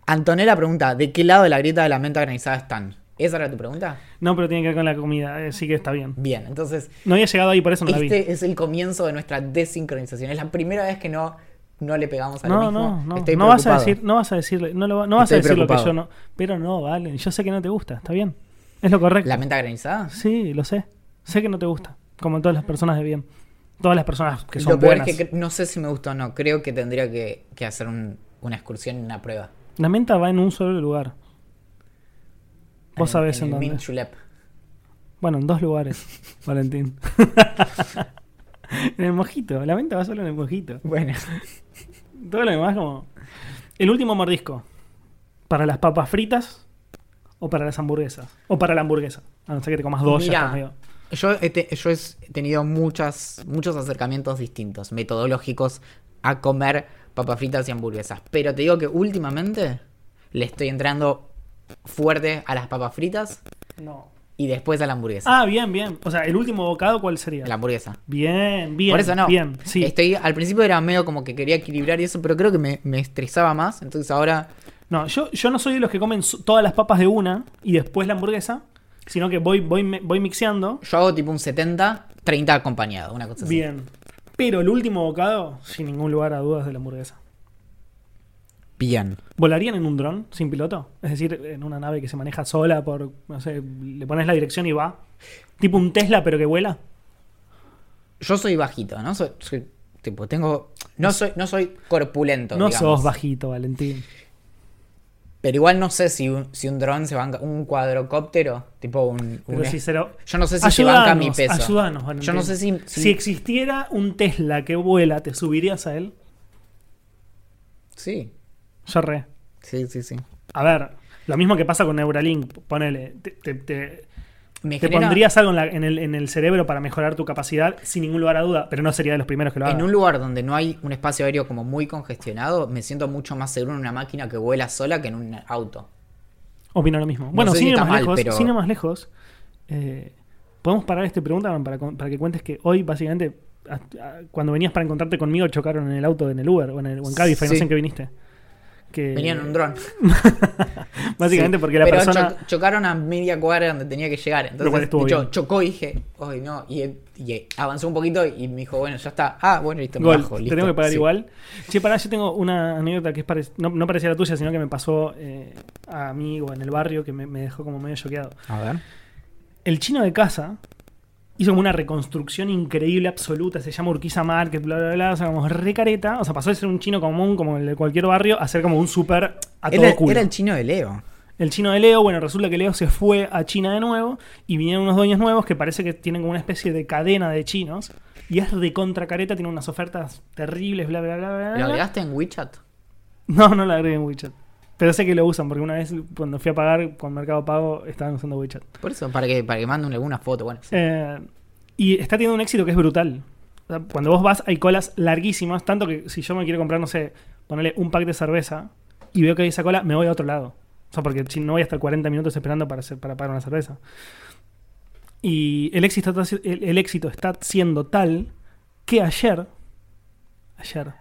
Antonella pregunta, ¿de qué lado de la grieta de la menta granizada están? ¿Esa era tu pregunta?
No, pero tiene que ver con la comida, eh, sí que está bien.
Bien, entonces
No había llegado ahí, por eso no la vi.
este es el comienzo de nuestra desincronización. Es la primera vez que no, no le pegamos a lo
No,
mismo.
no, no.
Estoy
No vas a decir, no vas a decirle, no, lo, no vas a decir lo que yo no. Pero no, vale. Yo sé que no te gusta, está bien. Es lo correcto.
¿La menta granizada?
Sí, lo sé. Sé que no te gusta. Como todas las personas de bien. Todas las personas que son
Lo peor
buenas.
es que no sé si me gusta o no. Creo que tendría que, que hacer un- una excursión en una prueba.
La menta va en un solo lugar. Vos
En-
sabés en,
el
dónde.
Mint Julep.
Bueno, en dos lugares, Valentín. en el mojito. La menta va solo en el mojito.
Bueno,
Todo lo demás como... El último mordisco. ¿Para las papas fritas o para las hamburguesas? O para la hamburguesa. A no ser que te comas dos, ya
Mira, yo he, te- yo he tenido muchas, muchos acercamientos distintos, metodológicos, a comer papas fritas y hamburguesas. Pero te digo que últimamente le estoy entrando fuerte a las papas fritas
No.
Y después a la hamburguesa.
Ah, bien, bien. O sea, ¿el último bocado cuál sería?
La hamburguesa.
Bien, bien.
Por eso no.
Bien, sí.
Estoy, al principio era medio como que quería equilibrar y eso, pero creo que me, me estresaba más. Entonces ahora
No, yo, yo no soy de los que comen todas las papas de una y después la hamburguesa, sino que voy, voy, voy mixeando.
yo hago tipo un 70, 30 acompañado, una cosa así.
Bien. Pero el último bocado, sin ningún lugar a dudas, de la hamburguesa.
Bien.
¿Volarían en un dron sin piloto? Es decir, en una nave que se maneja sola por, no sé, le pones la dirección y va. Tipo un Tesla, pero que vuela.
Yo soy bajito, ¿no? Soy, soy- tipo, tengo. No soy, no soy corpulento.
No
digamos.
sos bajito, Valentín.
Pero igual no sé si un, si un dron se banca. Un cuadrocóptero, tipo un. Un-
si se lo-
Yo no sé si se banca mi peso.
Ayúdanos, Valentín.
Yo no sé si.
Si...
si-
existiera un Tesla que vuela, ¿te subirías a él?
Sí,
Yo re.
sí, sí, sí.
A ver, lo mismo que pasa con Neuralink. Ponele, te, te- te- te
genera-
pondrías algo en, la- en el, en el cerebro para mejorar tu capacidad, sin ningún lugar a duda, pero no sería de los primeros que lo hagan.
En un lugar donde no hay un espacio aéreo como muy congestionado, me siento mucho más seguro en una máquina que vuela sola que en un auto.
Opino lo mismo. bueno, sin
si
ir más
mal,
lejos,
pero-
sin ir más lejos, eh, podemos parar este pregunta para, para que cuentes que hoy, básicamente, cuando venías para encontrarte conmigo, chocaron en el auto, en el Uber o en, el, o en Cabify, no
Sí.
sé en qué viniste. Que,
Venía en un dron.
Básicamente
Sí,
porque la
pero
persona.
cho- chocaron a media cuadra donde tenía que llegar. Entonces yo
bien.
chocó y dije, ay no. Y, y avanzó un poquito y me dijo, bueno, ya está. Ah, bueno, listo, me
Gol,
bajo,
te
listo.
tengo que pagar
Sí.
igual. Che, pará, yo tengo una anécdota que es no, no parecía la tuya, sino que me pasó eh, a mí o en el barrio que me, me dejó como medio choqueado.
A ver.
El chino de casa hizo como una reconstrucción increíble, absoluta. Se llama Urquiza Market, bla, bla, bla. O sea, como re careta. O sea, pasó de ser un chino común, como el de cualquier barrio, a ser como un súper a todo
Era,
culo.
era el chino de Leo.
El chino de Leo, bueno, resulta que Leo se fue a China de nuevo y vinieron unos dueños nuevos que parece que tienen como una especie de cadena de chinos. Y es de contra careta, tiene unas ofertas terribles, bla, bla, bla, bla.
¿Lo agregaste en WeChat?
No, no la agregué en WeChat. Pero sé que lo usan, porque una vez cuando fui a pagar con Mercado Pago estaban usando WeChat.
Por eso, para que, para que manden alguna foto. Bueno, sí.
Eh, y está teniendo un éxito que es brutal. O sea, cuando vos vas hay colas larguísimas, tanto que si yo me quiero comprar, no sé, ponerle un pack de cerveza y veo que hay esa cola, me voy a otro lado. O sea, porque no voy a estar 40 minutos esperando para, hacer- para pagar una cerveza. Y el éxito, está, el, el éxito está siendo tal que ayer, ayer,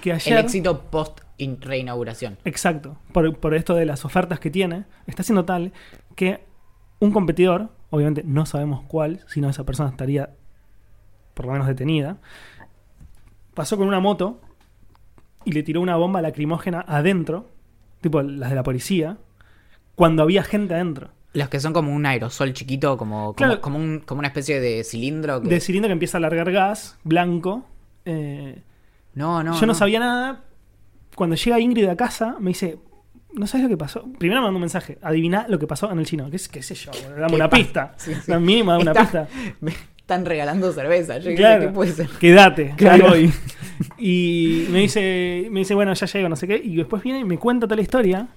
que ayer...
el éxito post reinauguración.
Exacto. Por, por esto de las ofertas que tiene, está siendo tal que un competidor, obviamente no sabemos cuál, si no esa persona estaría por lo menos detenida, pasó con una moto y le tiró una bomba lacrimógena adentro, tipo las de la policía, cuando había gente adentro.
Los que son como un aerosol chiquito, como, como,
Claro.
como, un- como una especie de cilindro. que-
De cilindro que empieza a largar gas, blanco. eh,
No, no.
yo no, sabía nada. Cuando llega Ingrid a casa, me dice, ¿no sabes lo que pasó? Primero me mandó un mensaje, adivina lo que pasó en el chino. ¿Qué, qué sé yo? Dame
¿Qué
una pista.
Sí, sí.
Dame Mínimo, dame una pista.
Me están regalando cerveza. Yo
Claro.
¿qué puede ser?
Quédate,
Claro.
voy. Y me dice, me dice, bueno, ya llego, no sé qué. Y después viene y me cuenta toda la historia.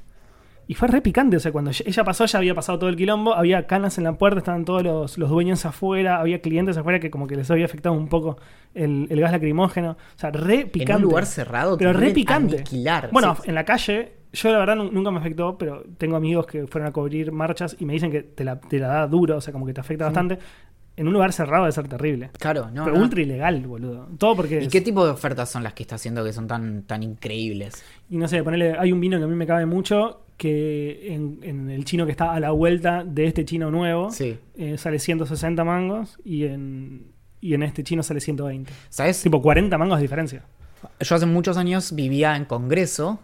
Y fue re picante. O sea, cuando ella pasó, ya había pasado todo el quilombo. Había canas en la puerta, estaban todos los, los dueños afuera. Había clientes afuera que como que les había afectado un poco el, el gas lacrimógeno. O sea, re picante.
En un lugar cerrado.
Pero re picante.
aniquilar.
Bueno,
Sí.
en la calle, yo la verdad nu- nunca me afectó, pero tengo amigos que fueron a cubrir marchas y me dicen que te la, te la da duro, o sea, como que te afecta bastante. en un lugar cerrado debe ser terrible.
Claro, no.
pero
no.
ultra ilegal, boludo. Todo porque.
¿Y
es-
qué tipo de ofertas son las que está haciendo que son tan, tan increíbles?
Y no sé, ponele, hay un vino que a mí me cabe mucho, que en, en el chino que está a la vuelta de este chino nuevo,
Sí.
eh, sale 160 mangos y en, y en este chino sale 120.
¿Sabes?
Tipo 40 mangos de diferencia.
Yo hace muchos años vivía en Congreso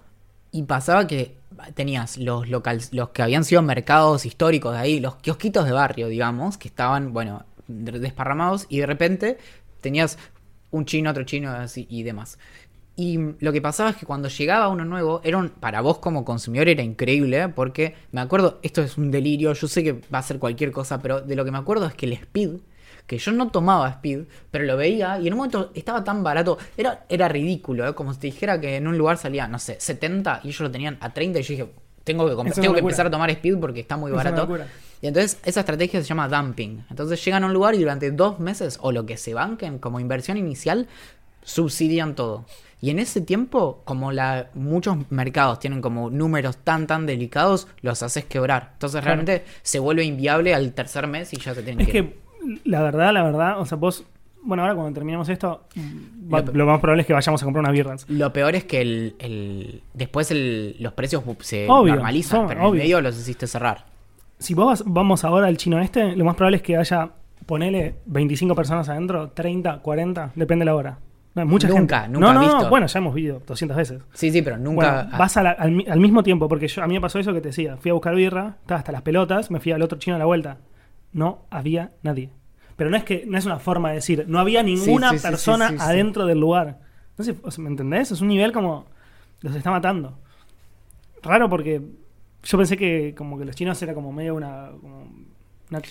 y pasaba que tenías los locales, los que habían sido mercados históricos de ahí, los kiosquitos de barrio, digamos, que estaban, bueno, de- desparramados y de repente tenías un chino, otro chino así y demás. Y lo que pasaba es que cuando llegaba uno nuevo, era un- para vos como consumidor era increíble, ¿eh? porque me acuerdo, esto es un delirio, yo sé que va a ser cualquier cosa, pero de lo que me acuerdo es que el speed, que yo no tomaba speed, pero lo veía y en un momento estaba tan barato, era, era ridículo, ¿eh? como si te dijera que en un lugar salía, no sé, 70 y ellos lo tenían a 30 y yo dije, tengo que, tengo que
locura.
empezar a tomar speed porque está muy barato. Y entonces esa estrategia se llama dumping. Entonces llegan a un lugar y durante dos meses o lo que se banquen como inversión inicial, subsidian todo. Y en ese tiempo, como la, muchos mercados tienen como números tan tan delicados, los haces quebrar. Entonces
Claro.
realmente se vuelve inviable al tercer mes y ya te tienen
Es
que...
que la verdad, la verdad, o sea, vos, bueno, ahora cuando terminemos esto, va-
Lo-
lo más probable es que vayamos a comprar unas birras.
Lo peor es que el, el- después el- los precios se
Obvio,
normalizan, pero en el medio los hiciste cerrar.
Si vos vas- vamos ahora al chino este, lo más probable es que haya, ponele 25 personas adentro, 30, 40, depende de la hora. No, mucha
Nunca,
gente.
nunca
no, no,
visto.
no, bueno, ya hemos visto 200 veces.
Sí, sí, pero nunca...
Bueno, vas a la- al, al mismo tiempo, porque yo, a mí me pasó eso que te decía. Fui a buscar birra, estaba hasta las pelotas, me fui al otro chino a la vuelta. No había nadie. Pero no es que no es una forma de decir, no había ninguna
sí, sí,
persona
sí.
adentro del lugar. No sé, o sea, ¿me entendés? Es un nivel como los está matando. Raro porque yo pensé que como que los chinos era como medio una como, una-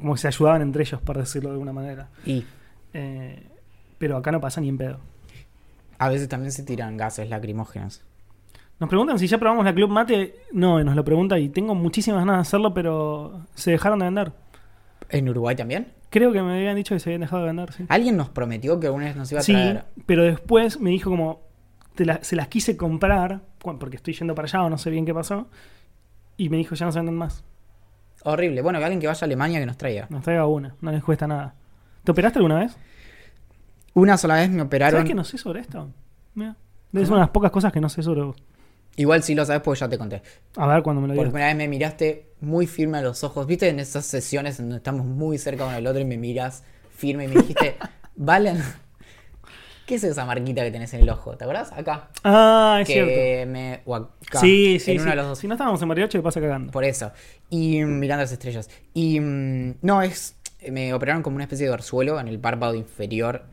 como que se ayudaban entre ellos, por decirlo de alguna manera.
Y
Eh, pero acá no pasa ni en pedo.
a veces también se tiran gases lacrimógenos.
Nos preguntan si ya probamos la Club Mate. No, nos lo pregunta y tengo muchísimas ganas de hacerlo, pero se dejaron de vender.
¿En Uruguay también?
Creo que me habían dicho que se habían dejado de vender, sí.
Alguien nos prometió que alguna vez nos iba a
Sí,
traer...
pero después me dijo como, te la- se las quise comprar, porque estoy yendo para allá o no sé bien qué pasó, y me dijo ya no se venden más.
Horrible. Bueno, que alguien que vaya a Alemania que nos traiga.
Nos traiga una, no les cuesta nada. ¿Te operaste alguna vez?
Una sola vez me operaron.
¿Sabes que no sé sobre esto? Mira, es una de las pocas cosas que no sé sobre vos.
Igual sí lo sabes porque ya te conté.
A ver cuando me lo
Por
digas.
primera vez me miraste muy firme a los ojos. ¿Viste en esas sesiones en donde estamos muy cerca uno del otro y me miras firme y me dijiste, Valen, ¿qué es esa marquita que tenés en el ojo? ¿Te acordás? Acá.
Ah, es
que
cierto.
me. o acá,
Sí, sí,
en
sí.
uno de los dos.
Si no estábamos en Bariloche, ¿qué pasa cagando?
Por eso. Y mm, mirando las estrellas. Y mm, no, es. Me operaron como una especie de orzuelo en el párpado inferior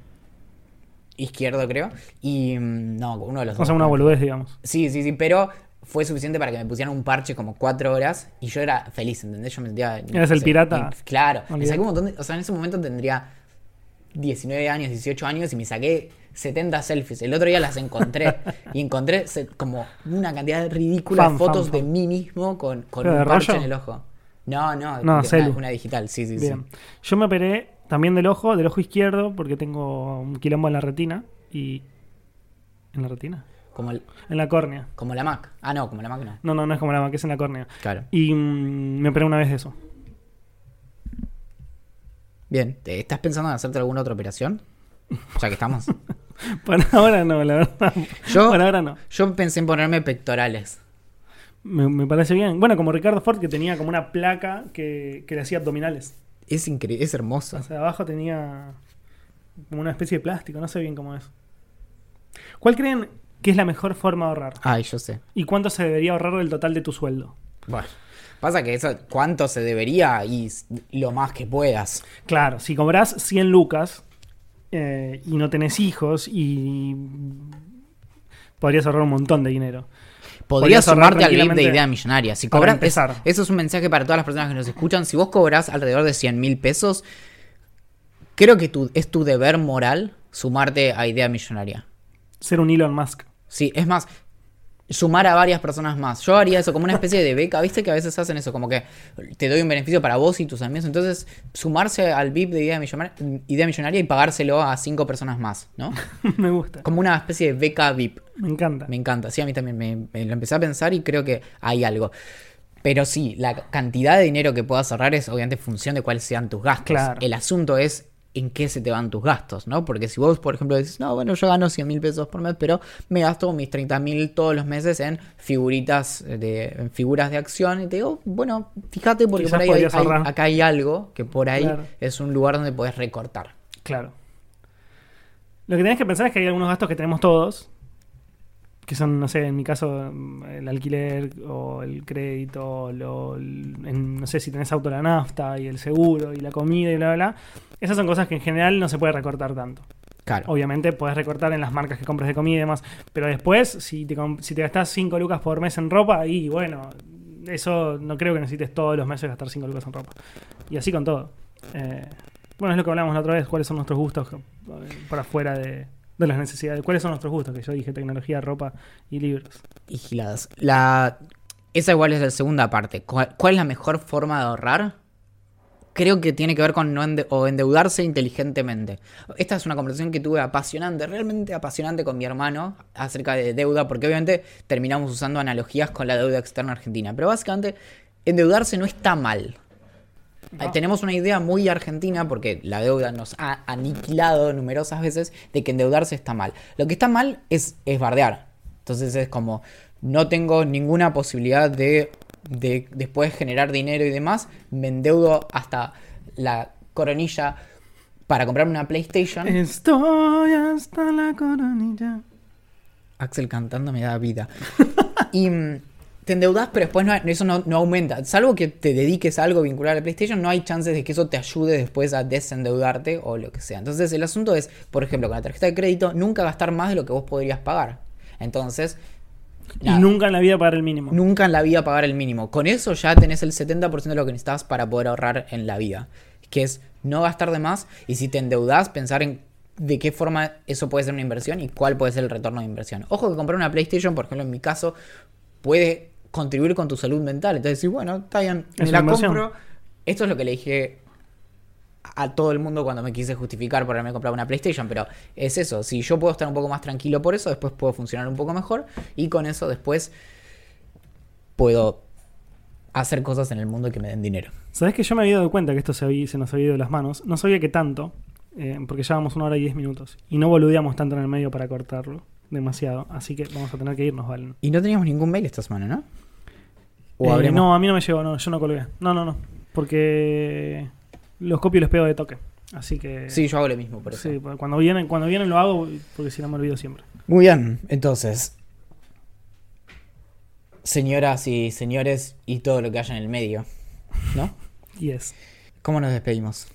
izquierdo, creo. Y mm, no, uno de los
O
dos.
sea, una boludez, digamos.
Sí, sí, sí, pero fue suficiente para que me pusieran un parche como cuatro horas y yo era feliz, ¿entendés? Yo me sentía...
Eras el pirata.
claro, me saqué un montón de... O sea, en ese momento tendría 19 años, 18 años y me saqué 70 selfies. El otro día las encontré y encontré como una cantidad ridícula de fotos
fan,
de mí mismo con, con
¿Pero
un parche
rollo?
en el ojo. No, no,
No,
una, una digital, sí, sí,
Bien.
sí.
Yo me operé también del ojo, del ojo izquierdo, porque tengo un quilombo en la retina y... ¿En la retina?
Como, el-
En la córnea.
como la Mac. Ah, no, como la Mac no.
No, no, no es como la que es en la córnea.
Claro.
Y mm, me operé una vez de eso.
Bien, ¿te- ¿estás pensando en hacerte alguna otra operación? Ya que estamos.
Por ahora no, la verdad.
Yo-
Por ahora no.
Yo pensé en ponerme pectorales.
Me, me parece bien. Bueno, como Ricardo Ford, que tenía como una placa que, que le hacía abdominales.
Es increíble, es hermoso.
O sea, abajo tenía como una especie de plástico, no sé bien cómo es. ¿Cuál creen que es la mejor forma de ahorrar?
Ay, yo sé.
¿Y cuánto se debería ahorrar del total de tu sueldo?
Bueno, pasa que eso, ¿cuánto se debería? Y lo más que puedas.
Claro, si cobras 100 lucas eh, y no tenés hijos y podrías ahorrar un montón de dinero.
Podrías sumarte al VIP de idea millonaria. Si cobras, es- eso es un mensaje para todas las personas que nos escuchan. Si vos cobras alrededor de 100 mil pesos, creo que tu, es tu deber moral sumarte a idea millonaria.
Ser un Elon Musk.
Sí, es más, sumar a varias personas más. Yo haría eso como una especie de beca, ¿viste? Que a veces hacen eso, como que te doy un beneficio para vos y tus amigos. Entonces, sumarse al VIP de idea millonaria, idea millonaria y pagárselo a cinco personas más, ¿no?
me gusta.
Como una especie de beca VIP.
Me encanta.
Me encanta. Sí, a mí también me, me lo empecé a pensar y creo que hay algo. Pero sí, la cantidad de dinero que puedas ahorrar es obviamente función de cuáles sean tus gastos.
Claro.
El asunto es en qué se te van tus gastos, ¿no? Porque si vos, por ejemplo, decís, no, bueno, yo gano 100 mil pesos por mes, pero me gasto mis 30 mil todos los meses en figuritas, de, en figuras de acción, y te digo, bueno, fíjate porque por ahí hay- hay- acá hay algo que por ahí
Claro.
es un lugar donde podés recortar.
Claro. Lo que tenés que pensar es que hay algunos gastos que tenemos todos, que son, no sé, en mi caso, el alquiler o el crédito, lo- en- no sé si tenés auto la nafta y el seguro y la comida y bla, bla, bla. Esas son cosas que en general no se puede recortar tanto.
Claro.
Obviamente podés recortar en las marcas que compras de comida y demás, pero después, si te, si te gastás 5 lucas por mes en ropa, y bueno, eso no creo que necesites todos los meses gastar 5 lucas en ropa. Y así con todo. Eh, bueno, es lo que hablamos la otra vez, cuáles son nuestros gustos eh, por afuera de, de las necesidades. ¿Cuáles son nuestros gustos? Que yo dije tecnología, ropa y libros.
y giladas. La, esa igual es la segunda parte. ¿Cuál, cuál es la mejor forma de ahorrar? Creo que tiene que ver con no o endeudarse inteligentemente. Esta es una conversación que tuve apasionante, realmente apasionante con mi hermano acerca de deuda, porque obviamente terminamos usando analogías con la deuda externa argentina. Pero básicamente, endeudarse no está mal. Tenemos una idea muy argentina, porque la deuda nos ha aniquilado numerosas veces, de que endeudarse está mal. Lo que está mal es, es bardear. Entonces es como, no tengo ninguna posibilidad de, de después generar dinero y demás, me endeudo hasta la coronilla para comprarme una PlayStation.
Estoy hasta la coronilla.
Axel cantando me da vida. y mm, te endeudas, pero después no, eso no, no aumenta. Salvo que te dediques a algo vinculado a la PlayStation, no hay chances de que eso te ayude después a desendeudarte o lo que sea. Entonces el asunto es, por ejemplo, con la tarjeta de crédito, nunca gastar más de lo que vos podrías pagar. Entonces, nada,
Y nunca en la vida pagar el mínimo.
nunca en la vida pagar el mínimo. Con eso ya tenés el 70% de lo que necesitas para poder ahorrar en la vida. Que es no gastar de más y si te endeudas, pensar en de qué forma eso puede ser una inversión y cuál puede ser el retorno de inversión. Ojo que comprar una PlayStation, por ejemplo, en mi caso, puede contribuir con tu salud mental. Entonces, decir, bueno, está bien, me
Es
la
inversión.
compro. Esto es lo que le dije a todo el mundo cuando me quise justificar por haberme comprado una PlayStation, pero es eso, si yo puedo estar un poco más tranquilo por eso, después puedo funcionar un poco mejor y con eso después puedo hacer cosas en el mundo que me den dinero.
¿Sabes que yo me había dado cuenta que esto se, había- se nos había ido de las manos? No sabía que tanto, eh, porque llevábamos una hora y diez minutos. Y no boludeamos tanto en el medio para cortarlo. Demasiado. Así que vamos a tener que irnos, Valen.
Y no teníamos ningún mail esta semana, ¿no? O
Eh,
habremos-
No, a mí no me llegó, no, yo no colgué. No, no, no. Porque los copio y los pego de toque. Así que.
Sí, yo hago lo mismo, por eso.
Sí, cuando vienen, cuando vienen lo hago, porque si no me olvido siempre.
Muy bien, entonces. Señoras y señores y todo lo que haya en el medio, ¿no?
Y es.
¿Cómo nos despedimos?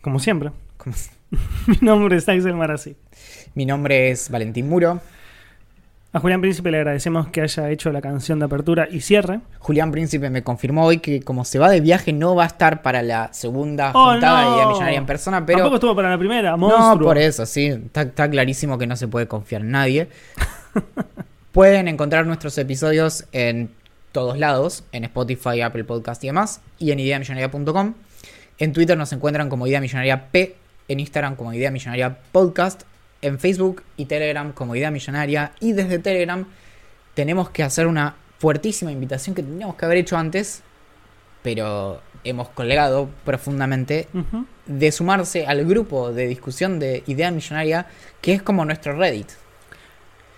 Como siempre.
¿Cómo-
Mi nombre es Axel Marazzi.
Mi nombre es Valentín Muro.
A Julián Príncipe le agradecemos que haya hecho la canción de apertura y cierre.
Julián Príncipe me confirmó hoy que como se va de viaje no va a estar para la segunda
¡Oh,
juntada
no!
de Idea Millonaria en persona, pero...
Tampoco estuvo para la primera,
No,
monstruo.
por eso, sí. Está, está clarísimo que no se puede confiar en nadie. Pueden encontrar nuestros episodios en todos lados, en Spotify, Apple Podcast y demás, y en ideamillonaria.com. En Twitter nos encuentran como Idea Millonaria P, en Instagram como Idea Millonaria Podcast, en Facebook y Telegram como Idea Millonaria, y desde Telegram tenemos que hacer una fuertísima invitación que tendríamos que haber hecho antes, pero hemos colgado profundamente de sumarse al grupo de discusión de Idea Millonaria, que es como nuestro Reddit.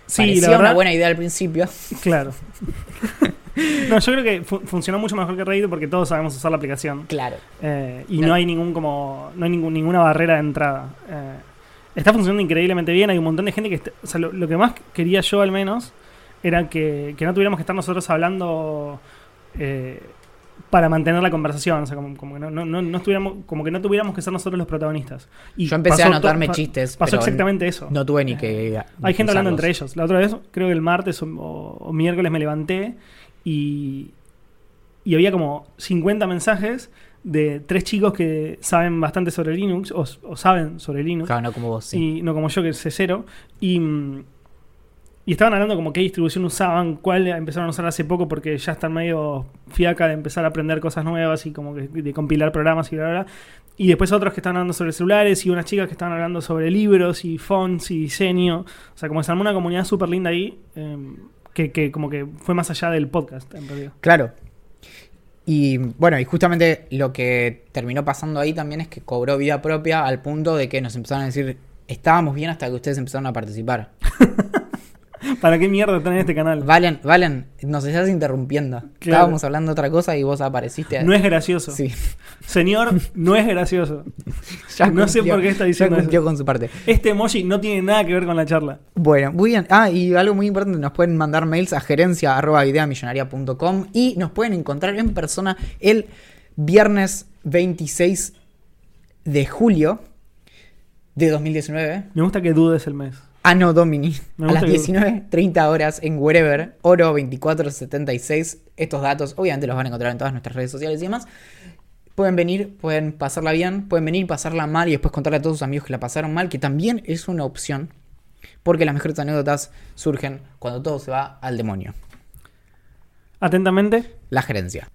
Sí,
Parecía
la verdad.
una buena idea al principio.
Claro. no, yo creo que fu- funcionó mucho mejor que Reddit porque todos sabemos usar la aplicación.
Claro.
Eh, y
No.
no hay ningún como. No hay ningún- ninguna barrera de entrada. Eh, está funcionando increíblemente bien. Hay un montón de gente que. está- o sea, lo, lo que más quería yo al menos era que, que no tuviéramos que estar nosotros hablando. eh, para mantener la conversación, o sea, como, como que no, no, no, estuviéramos, como que no tuviéramos que ser nosotros los protagonistas. Y
Yo empecé a anotarme chistes.
Pasó
pero
exactamente eso.
No tuve ni que.
Hay gente hablando entre ellos. La otra vez, creo que el martes o, o- o miércoles me levanté y, y había como 50 mensajes de tres chicos que saben bastante sobre Linux o, o saben sobre Linux.
Claro, no como vos, sí.
Y no como yo que sé cero. Y, mm, y estaban hablando como qué distribución usaban, cuál empezaron a usar hace poco porque ya están medio fiaca de empezar a aprender cosas nuevas y como que de compilar programas y bla, bla, bla. Y después otros que estaban hablando sobre celulares y unas chicas que estaban hablando sobre libros y fonts y diseño. O sea, como se armó una comunidad súper linda ahí eh, que, que como que fue más allá del podcast, en realidad.
Claro. Y bueno, y justamente lo que terminó pasando ahí también es que cobró vida propia al punto de que nos empezaron a decir, estábamos bien hasta que ustedes empezaron a participar.
¿Para qué mierda están en este canal?
Valen, Valen, nos estás interrumpiendo. Estábamos hablando de otra cosa y vos apareciste.
No es gracioso.
Sí.
Señor, no es gracioso.
Ya
no sé por qué está
ya
diciendo
cumplió
eso.
con su parte.
Este emoji no tiene nada que ver con la charla.
Bueno, muy bien. Ah, y algo muy importante, nos pueden mandar mails a gerencia.ideamillonaria.com y nos pueden encontrar en persona el viernes 26 de julio de 2019.
Me gusta que dudes el mes.
Anno Domini,
Me
a las
gusta que-
19.30 horas en Wherever, Oro 2476. Estos datos obviamente los van a encontrar en todas nuestras redes sociales y demás. Pueden venir, pueden pasarla bien, pueden venir, pasarla mal y después contarle a todos sus amigos que la pasaron mal, que también es una opción. Porque las mejores anécdotas surgen cuando todo se va al demonio.
Atentamente.
La gerencia.